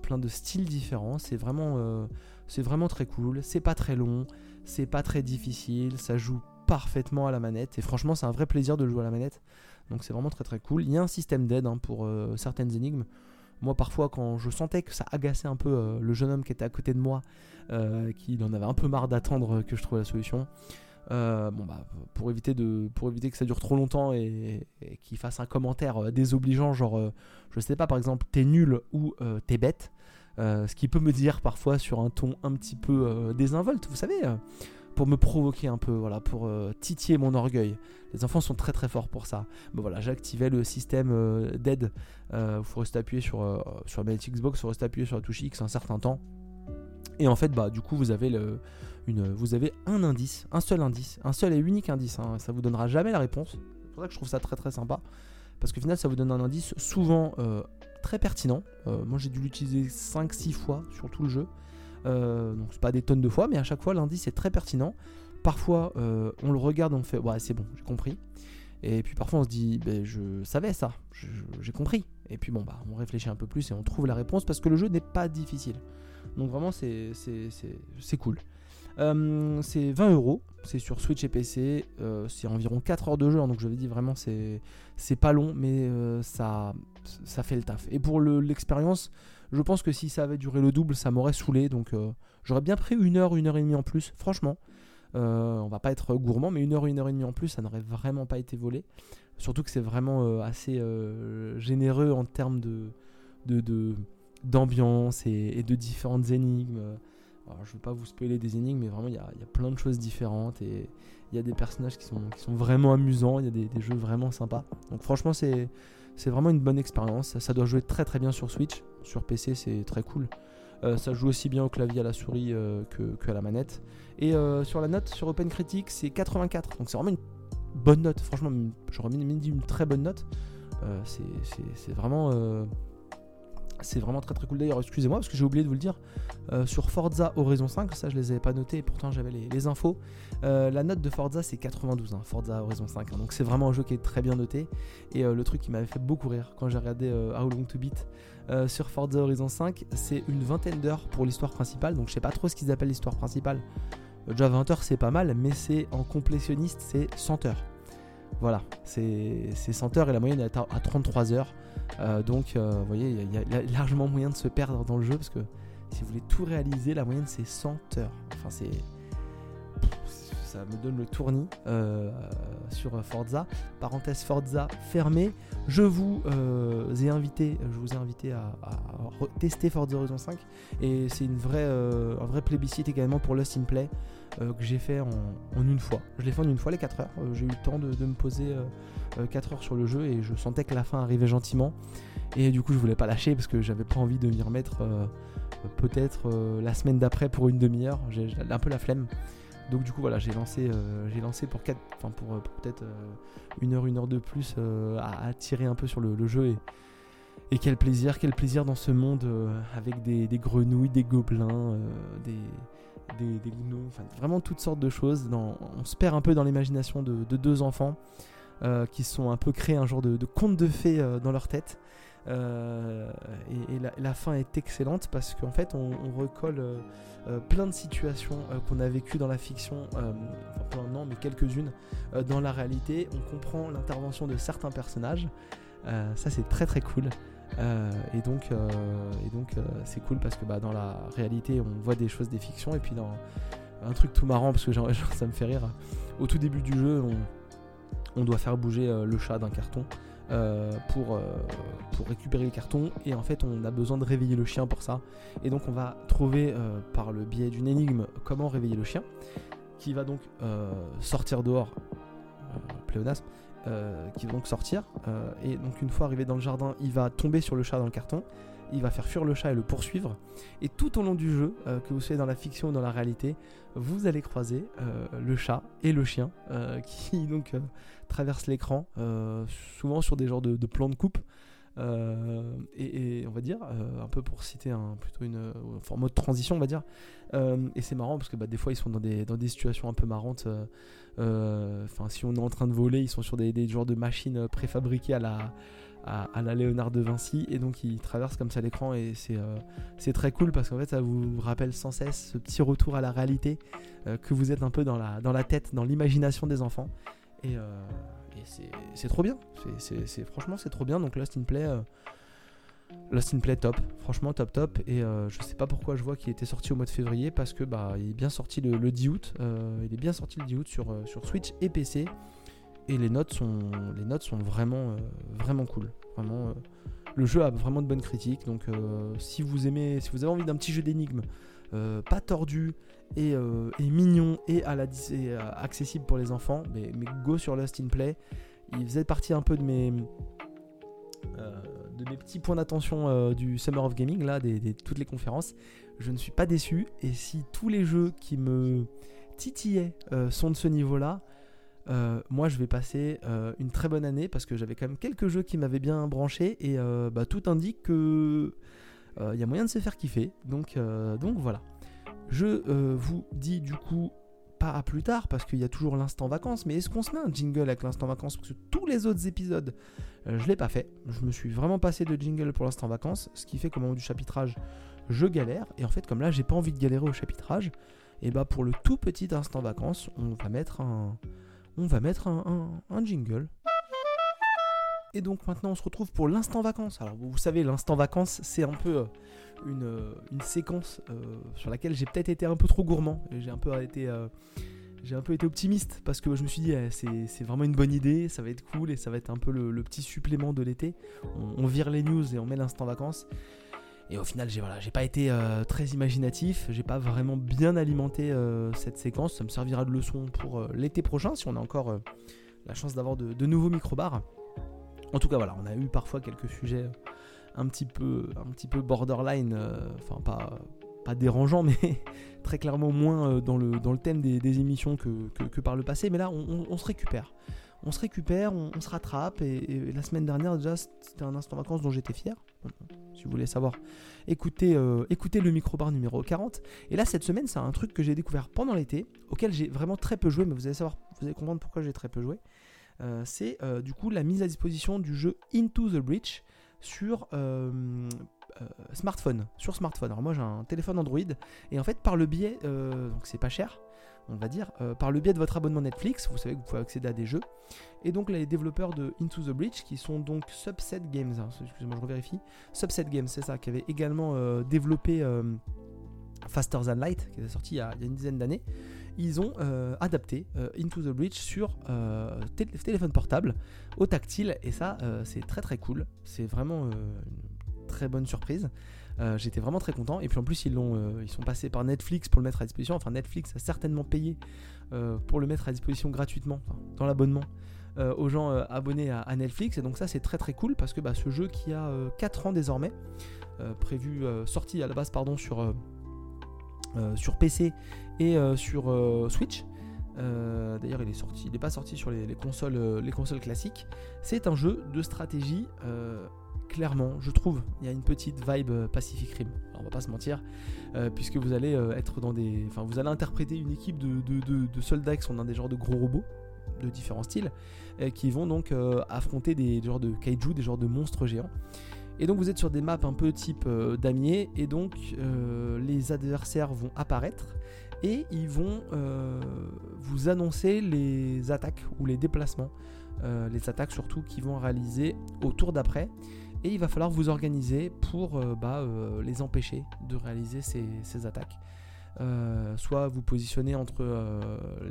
plein de styles différents. C'est vraiment, c'est vraiment très cool. C'est pas très long, c'est pas très difficile, ça joue parfaitement à la manette. Et franchement, c'est un vrai plaisir de jouer à la manette. Donc c'est vraiment très très cool. Il y a un système d'aide hein, pour euh, certaines énigmes. moi parfois quand je sentais que ça agaçait un peu le jeune homme qui était à côté de moi, qu'il en avait un peu marre d'attendre que je trouve la solution, bon bah, pour éviter de pour éviter que ça dure trop longtemps et, qu'il fasse un commentaire désobligeant genre je sais pas par exemple t'es nul ou t'es bête ce qui peut me dire parfois sur un ton un petit peu désinvolte vous savez pour me provoquer un peu, voilà, pour euh, titiller mon orgueil. Les enfants sont très très forts pour ça. Mais voilà, j'activais le système euh, d'aide. Euh, il faut rester appuyé sur, sur la Xbox, il faut rester appuyé sur la touche X un certain temps. Et en fait, bah, du coup, vous avez, le, une, vous avez un indice, un seul indice, un seul et unique indice. Hein. Ça vous donnera jamais la réponse. C'est pour ça que je trouve ça très très sympa. Parce qu'au final, ça vous donne un indice souvent très pertinent. moi, j'ai dû l'utiliser 5-6 fois sur tout le jeu. Euh, donc c'est pas des tonnes de fois, mais à chaque fois l'indice est très pertinent. Parfois euh, on le regarde, on fait ouais c'est bon, j'ai compris. Et puis parfois on se dit ben, je savais ça, j'ai compris. Et puis bon bah on réfléchit un peu plus et on trouve la réponse parce que le jeu n'est pas difficile. Donc vraiment c'est cool. Euh, c'est 20 euros, c'est sur Switch et PC, c'est environ 4 heures de jeu, hein, donc je vais dire vraiment c'est pas long, mais ça, ça fait le taf. Et pour l'expérience, je pense que si ça avait duré le double, ça m'aurait saoulé. Donc euh, j'aurais bien pris une heure, une heure et demie en plus. Franchement, euh, on va pas être gourmand, mais une heure, une heure et demie en plus, ça n'aurait vraiment pas été volé. Surtout que c'est vraiment euh, assez généreux en termes de, d'ambiance et, de différentes énigmes. Je ne veux pas vous spoiler des énigmes, mais vraiment, il y a, plein de choses différentes et il y a des personnages qui sont, vraiment amusants, il y a des, jeux vraiment sympas. Donc, franchement, c'est, c'est vraiment une bonne expérience. Ça doit jouer très très bien sur Switch. Sur PC, c'est très cool. Euh, ça joue aussi bien au clavier à la souris euh, que, à la manette. Et euh, sur la note, sur Open Critic, c'est 84. Donc c'est vraiment une bonne note. Franchement, j'aurais mis, une très bonne note. c'est vraiment c'est vraiment très très cool d'ailleurs, excusez-moi parce que j'ai oublié de vous le dire. Euh, sur Forza Horizon 5, ça je les avais pas notés et pourtant j'avais les, infos. Euh, la note de Forza c'est 92, hein, Forza Horizon 5. Hein. donc c'est vraiment un jeu qui est très bien noté. Et euh, le truc qui m'avait fait beaucoup rire quand j'ai regardé How Long to Beat sur Forza Horizon 5, c'est une vingtaine d'heures pour l'histoire principale. Donc je sais pas trop ce qu'ils appellent l'histoire principale. Déjà 20 heures c'est pas mal, mais c'est en complétionniste c'est 100 heures. Voilà, c'est 100 heures et la moyenne est à 33 heures. Euh, donc, euh, vous voyez, il y, a largement moyen de se perdre dans le jeu parce que si vous voulez tout réaliser, la moyenne c'est 100 heures. Enfin, c'est. Ça me donne le tournis euh, sur Forza. Parenthèse Forza fermée. Je vous ai invité, je vous ai invité à, tester Forza Horizon 5 et c'est une vraie, un vrai plébiscite également pour Lost in. Euh, que j'ai fait en, une fois. Je l'ai fait en une fois les 4 heures. Euh, j'ai eu le temps de, me poser 4 euh, heures sur le jeu et je sentais que la fin arrivait gentiment. Et du coup, je voulais pas lâcher parce que j'avais pas envie de m'y remettre peut-être la semaine d'après pour une demi-heure. J'ai un peu la flemme. Donc du coup voilà, j'ai lancé, j'ai lancé pour, pour, pour peut-être une heure, une heure de plus à, tirer un peu sur le, jeu et, et quel plaisir, quel plaisir dans ce monde avec des, grenouilles, des gobelins, des, des, enfin, vraiment toutes sortes de choses. on se perd un peu dans l'imagination de, deux enfants euh, qui sont un peu créés un genre de, conte de fées euh, dans leur tête. Euh, et, la, fin est excellente parce qu'en fait on, recolle plein de situations qu'on a vécues dans la fiction, enfin un mais quelques-unes dans la réalité. On comprend l'intervention de certains personnages. ça c'est très très cool. Euh, et donc, euh, et donc euh, c'est cool parce que bah, dans la réalité, on voit des choses des fictions. Et puis, dans un truc tout marrant, parce que genre, ça me fait rire, au tout début du jeu, on, doit faire bouger le chat d'un carton. pour, pour récupérer le carton et en fait on a besoin de réveiller le chien pour ça et donc on va trouver par le biais d'une énigme comment réveiller le chien qui va donc sortir dehors pléonasme euh, qui va donc sortir. Euh, et donc une fois arrivé dans le jardin, il va tomber sur le chat dans le carton. Il va faire fuir le chat et le poursuivre. Et tout au long du jeu, euh, que vous soyez dans la fiction ou dans la réalité, vous allez croiser le chat et le chien qui donc traversent l'écran, souvent sur des genres de, de plans de coupe. Euh, et, on va dire, euh, un peu pour citer un, plutôt une en mode transition, on va dire. Euh, et c'est marrant parce que bah, des fois ils sont dans des, dans des situations un peu marrantes. Enfin, si on est en train de voler, ils sont sur des, des genres de machines préfabriquées à la, à, la Léonard de Vinci et donc ils traversent comme ça l'écran et c'est c'est très cool parce qu'en fait ça vous rappelle sans cesse ce petit retour à la réalité que vous êtes un peu dans la, dans la tête, dans l'imagination des enfants. Et, et c'est trop bien. C'est franchement c'est trop bien. Donc Lost in Play, euh, Lost in Play top, franchement top top. Et je sais pas pourquoi je vois qu'il était sorti au mois de février parce que bah il est bien sorti le, 10 août. il est bien sorti le 10 août sur, sur Switch et PC. Et les notes sont, vraiment, vraiment cool. Vraiment, le jeu a vraiment de bonnes critiques. Donc si vous aimez, si vous avez envie d'un petit jeu d'énigmes, pas tordu, euh, et, mignon et, euh, accessible pour les enfants. Mais, go sur Lost in Play. Il faisait partie un peu de mes, euh, de mes petits points d'attention du Summer of Gaming, là, des, toutes les conférences. Je ne suis pas déçu. Et si tous les jeux qui me titillaient sont de ce niveau-là, moi je vais passer une très bonne année parce que j'avais quand même quelques jeux qui m'avaient bien branché et bah, tout indique que il y a moyen de se faire kiffer. Donc, donc voilà. Je euh, vous dis du coup pas à plus tard parce qu'il y a toujours l'instant vacances, mais est-ce qu'on se met un jingle avec l'instant vacances? Parce que tous les autres épisodes, euh, je l'ai pas fait. Je me suis vraiment passé de jingle pour l'instant vacances, ce qui fait qu'au moment du chapitrage, je galère. Et en fait, comme là, j'ai pas envie de galérer au chapitrage, et bah pour le tout petit instant vacances, on va mettre un, on va mettre un jingle. Et donc maintenant on se retrouve pour l'instant vacances. Alors vous savez, l'instant vacances, c'est un peu euh, euh, une, séquence euh, sur laquelle j'ai peut-être été un peu trop gourmand. J'ai un peu été... j'ai un peu été optimiste parce que je me suis dit eh, c'est vraiment une bonne idée, ça va être cool et ça va être un peu le, petit supplément de l'été. On, vire les news et on met l'instant vacances. Et au final, j'ai voilà, pas été très imaginatif, j'ai pas vraiment bien alimenté cette séquence. Ça me servira de leçon pour l'été prochain si on a encore la chance d'avoir de, nouveaux microbars. En tout cas, voilà, on a eu parfois quelques sujets un petit peu, un petit peu borderline, euh, enfin pas, pas dérangeants, mais très clairement moins euh, dans, le, dans le thème des, émissions que, que, par le passé. Mais là, on, se récupère. On se récupère, on, se rattrape. Et, la semaine dernière, déjà, c'était un instant vacances dont j'étais fier. Si vous voulez savoir, écoutez, euh, écoutez le microbar numéro 40. Et là, cette semaine, c'est un truc que j'ai découvert pendant l'été, auquel j'ai vraiment très peu joué, mais vous allez savoir, vous allez comprendre pourquoi j'ai très peu joué. Euh, c'est euh, du coup la mise à disposition du jeu Into the Breach sur euh, smartphone. Sur smartphone. Alors moi j'ai un téléphone Android et en fait par le biais, donc c'est pas cher, on va dire, par le biais de votre abonnement Netflix, vous savez que vous pouvez accéder à des jeux. Et donc les développeurs de Into the Breach, qui sont donc Subset Games, hein, excusez-moi je revérifie, Subset Games, c'est ça, qui avait également développé Faster Than Light, qui est sorti il y a une dizaine d'années ils ont euh, adapté euh, Into the Breach sur euh, téléphone portable au tactile et ça c'est très très cool. C'est vraiment très bonne surprise. J'étais vraiment très content et puis en plus ils l'ont ils sont passés par Netflix pour le mettre à disposition. Enfin Netflix a certainement payé pour le mettre à disposition gratuitement dans l'abonnement. aux gens abonnés à, Netflix et donc ça c'est très très cool parce que bah, ce jeu qui a 4 ans désormais prévu sorti à la base pardon sur sur PC et euh, sur euh, Switch. Euh, d'ailleurs, il est sorti, il n'est pas sorti sur les, consoles, les consoles classiques. C'est un jeu de stratégie clairement, je trouve, il y a une petite vibe Pacific Rim. Alors, on va pas se mentir, puisque vous allez être dans des, enfin, vous allez interpréter une équipe de, de, soldats qui sont dans des genres de gros robots de différents styles, qui vont donc affronter des, genres de kaiju, des genres de monstres géants. Et donc vous êtes sur des maps un peu type damier, et donc les adversaires vont apparaître et ils vont euh, vous annoncer les attaques ou les déplacements, euh, les attaques surtout qui vont réaliser au tour d'après. Et il va falloir vous organiser pour euh, bah, les empêcher de réaliser ces, attaques. soit vous positionner entre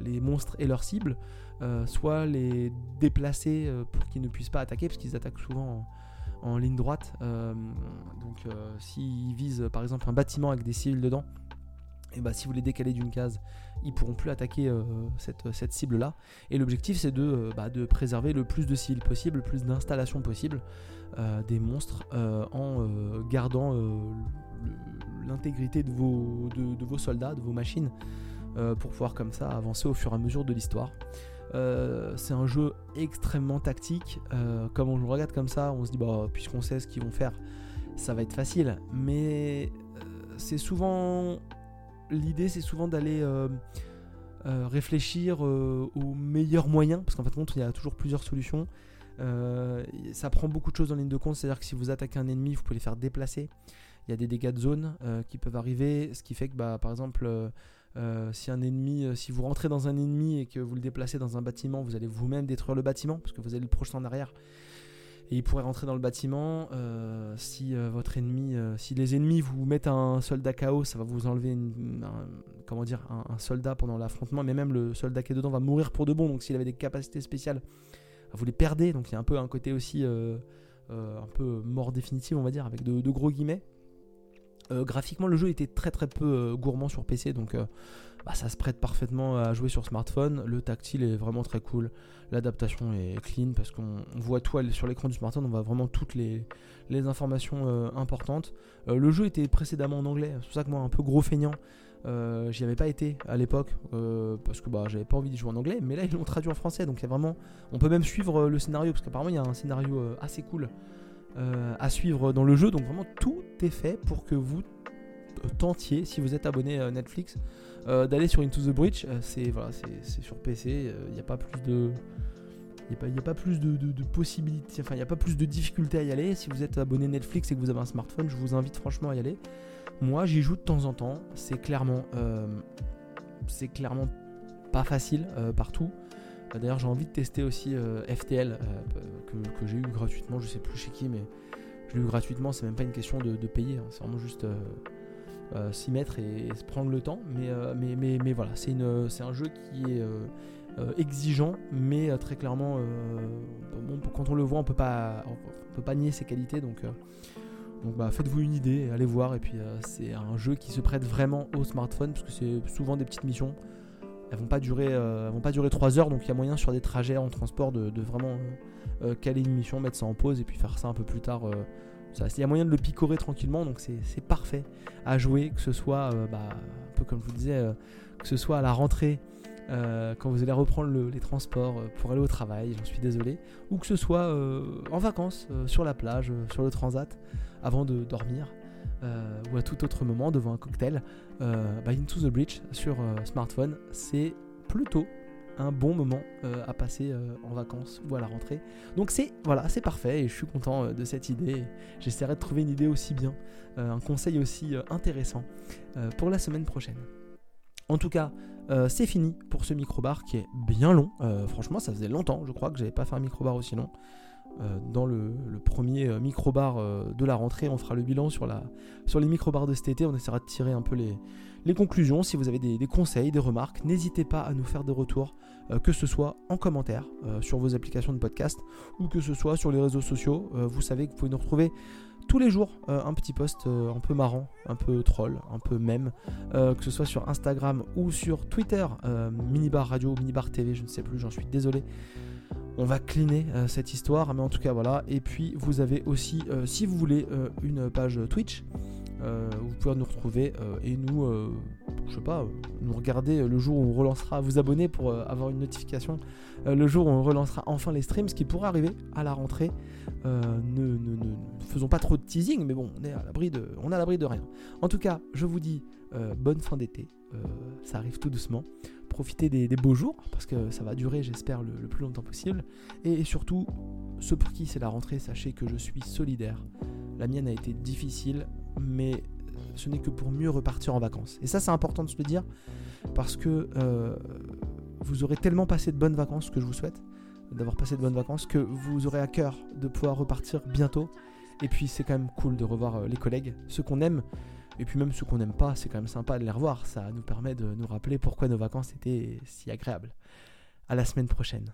les monstres et leurs cibles, soit les déplacer pour qu'ils ne puissent pas attaquer, parce qu'ils attaquent souvent en ligne droite. donc s'ils visent par exemple un bâtiment avec des civils dedans, et bah si vous les décalez d'une case, ils pourront plus attaquer euh, cette, cible là. Et l'objectif c'est de, euh, bah, de, préserver le plus de civils possible, le plus d'installations possible euh, des monstres en gardant l'intégrité de vos, soldats, de vos machines, pour pouvoir comme ça avancer au fur et à mesure de l'histoire. c'est un jeu extrêmement tactique. comme on le regarde comme ça, on se dit bah puisqu'on sait ce qu'ils vont faire, ça va être facile. Mais c'est souvent l'idée c'est souvent d'aller euh, euh, réfléchir euh, aux meilleurs moyens, parce qu'en fait, il y a toujours plusieurs solutions. Ça prend beaucoup de choses en ligne de compte, c'est-à-dire que si vous attaquez un ennemi, vous pouvez les faire déplacer. Il y a des dégâts de zone qui peuvent arriver, ce qui fait que, bah, par exemple, si un ennemi, si vous rentrez dans un ennemi et que vous le déplacez dans un bâtiment, vous allez vous-même détruire le bâtiment parce que vous allez le projeter en arrière Et il pourrait rentrer dans le bâtiment si votre ennemi, si les ennemis vous mettent un soldat KO, ça va vous enlever comment dire, un, soldat pendant l'affrontement. Mais même le soldat qui est dedans va mourir pour de bon. Donc s'il avait des capacités spéciales, vous les perdez. Donc il y a un peu un côté aussi un peu mort définitive, on va dire, avec de gros guillemets. Euh, graphiquement, le jeu était très très peu euh, gourmand sur PC, donc euh, bah, ça se prête parfaitement à jouer sur smartphone. Le tactile est vraiment très cool. L'adaptation est clean parce qu'on voit tout sur l'écran du smartphone, on voit vraiment toutes les, informations importantes. le jeu était précédemment en anglais, c'est pour ça que moi, un peu gros feignant, j'y avais pas été à l'époque parce que bah, j'avais pas envie de jouer en anglais, mais là ils l'ont traduit en français, donc il y a vraiment, on peut même suivre le scénario parce qu'apparemment il y a un scénario assez cool euh, à suivre dans le jeu. Donc vraiment tout est fait pour que vous euh, tentiez, si vous êtes abonné à Netflix, euh, d'aller sur Into the Breach. c'est voilà, c'est sur PC. Il n'y a pas plus de il n'y a, pas plus de, possibilités, enfin il n'y a pas plus de difficultés à y aller. Si vous êtes abonné Netflix et que vous avez un smartphone, je vous invite franchement à y aller. Moi j'y joue de temps en temps. C'est clairement, c'est clairement pas facile partout. Bah, d'ailleurs, j'ai envie de tester aussi euh, FTL euh, que, j'ai eu gratuitement. Je sais plus chez qui, mais je l'ai eu gratuitement. C'est même pas une question de, payer. Hein. c'est vraiment juste euh, s'y mettre et, se prendre le temps. Mais, mais, mais, mais voilà, c'est un jeu qui est exigeant, mais très clairement, quand on le voit, on peut pas, on peut pas nier ses qualités. Donc, bah, faites-vous une idée, allez voir. Et puis c'est un jeu qui se prête vraiment au smartphone parce que c'est souvent des petites missions elles vont pas durer, euh, vont pas durer 3 heures, donc il y a moyen sur des trajets en transport de, vraiment euh, euh, caler une mission, mettre ça en pause et puis faire ça un peu plus tard. il y a moyen de le picorer tranquillement, donc c'est parfait à jouer, que ce soit, bah, un peu comme je vous disais, que ce soit à la rentrée. Quand vous allez reprendre les transports pour aller au travail, j'en suis désolé, ou que ce soit en vacances, sur la plage, sur le transat, avant de dormir, ou à tout autre moment devant un cocktail. Euh, bah, Into the Breach sur euh, smartphone, c'est plutôt un bon moment euh, à passer en vacances ou à la rentrée. Donc c'est voilà, c'est parfait et je suis content de cette idée. J'essaierai de trouver une idée aussi bien, un conseil aussi intéressant pour la semaine prochaine. En tout cas, c'est fini pour ce microbar qui est bien long. franchement, ça faisait longtemps, je crois que j'avais pas fait un microbar aussi long. Euh, dans le, premier euh, micro-bar euh, de la rentrée. On fera le bilan sur, les micro-bars de cet été. On essaiera de tirer un peu les, les conclusions. Si vous avez des, conseils, des remarques, n'hésitez pas à nous faire des retours, que ce soit en commentaire sur vos applications de podcast ou que ce soit sur les réseaux sociaux. vous savez que vous pouvez nous retrouver tous les jours un petit post un peu marrant, un peu troll, un peu même, que ce soit sur Instagram ou sur Twitter, Minibar Radio, Minibar TV, je ne sais plus, j'en suis désolé on va cleaner euh, cette histoire, mais en tout cas voilà. Et puis vous avez aussi, euh, si vous voulez, euh, une page Twitch. Vous pouvez nous retrouver et nous, je sais pas, nous regarder le jour où on relancera, vous abonner pour avoir une notification le jour où on relancera enfin les streams, ce qui pourrait arriver à la rentrée. ne, faisons pas trop de teasing, mais bon, on est à l'abri de, on est à l'abri de rien. En tout cas, je vous dis bonne fin d'été. ça arrive tout doucement profiter des, beaux jours, parce que ça va durer, j'espère, le, plus longtemps possible. Et, surtout, ceux pour qui c'est la rentrée, sachez que je suis solidaire. La mienne a été difficile, mais ce n'est que pour mieux repartir en vacances. Et ça, c'est important de se le dire, parce que euh, vous aurez tellement passé de bonnes vacances, que je vous souhaite, d'avoir passé de bonnes vacances, que vous aurez à cœur de pouvoir repartir bientôt. Et puis, c'est quand même cool de revoir euh, les collègues, ceux qu'on aime. Et puis même ceux qu'on n'aime pas, c'est quand même sympa de les revoir. Ça nous permet de nous rappeler pourquoi nos vacances étaient si agréables. À la semaine prochaine.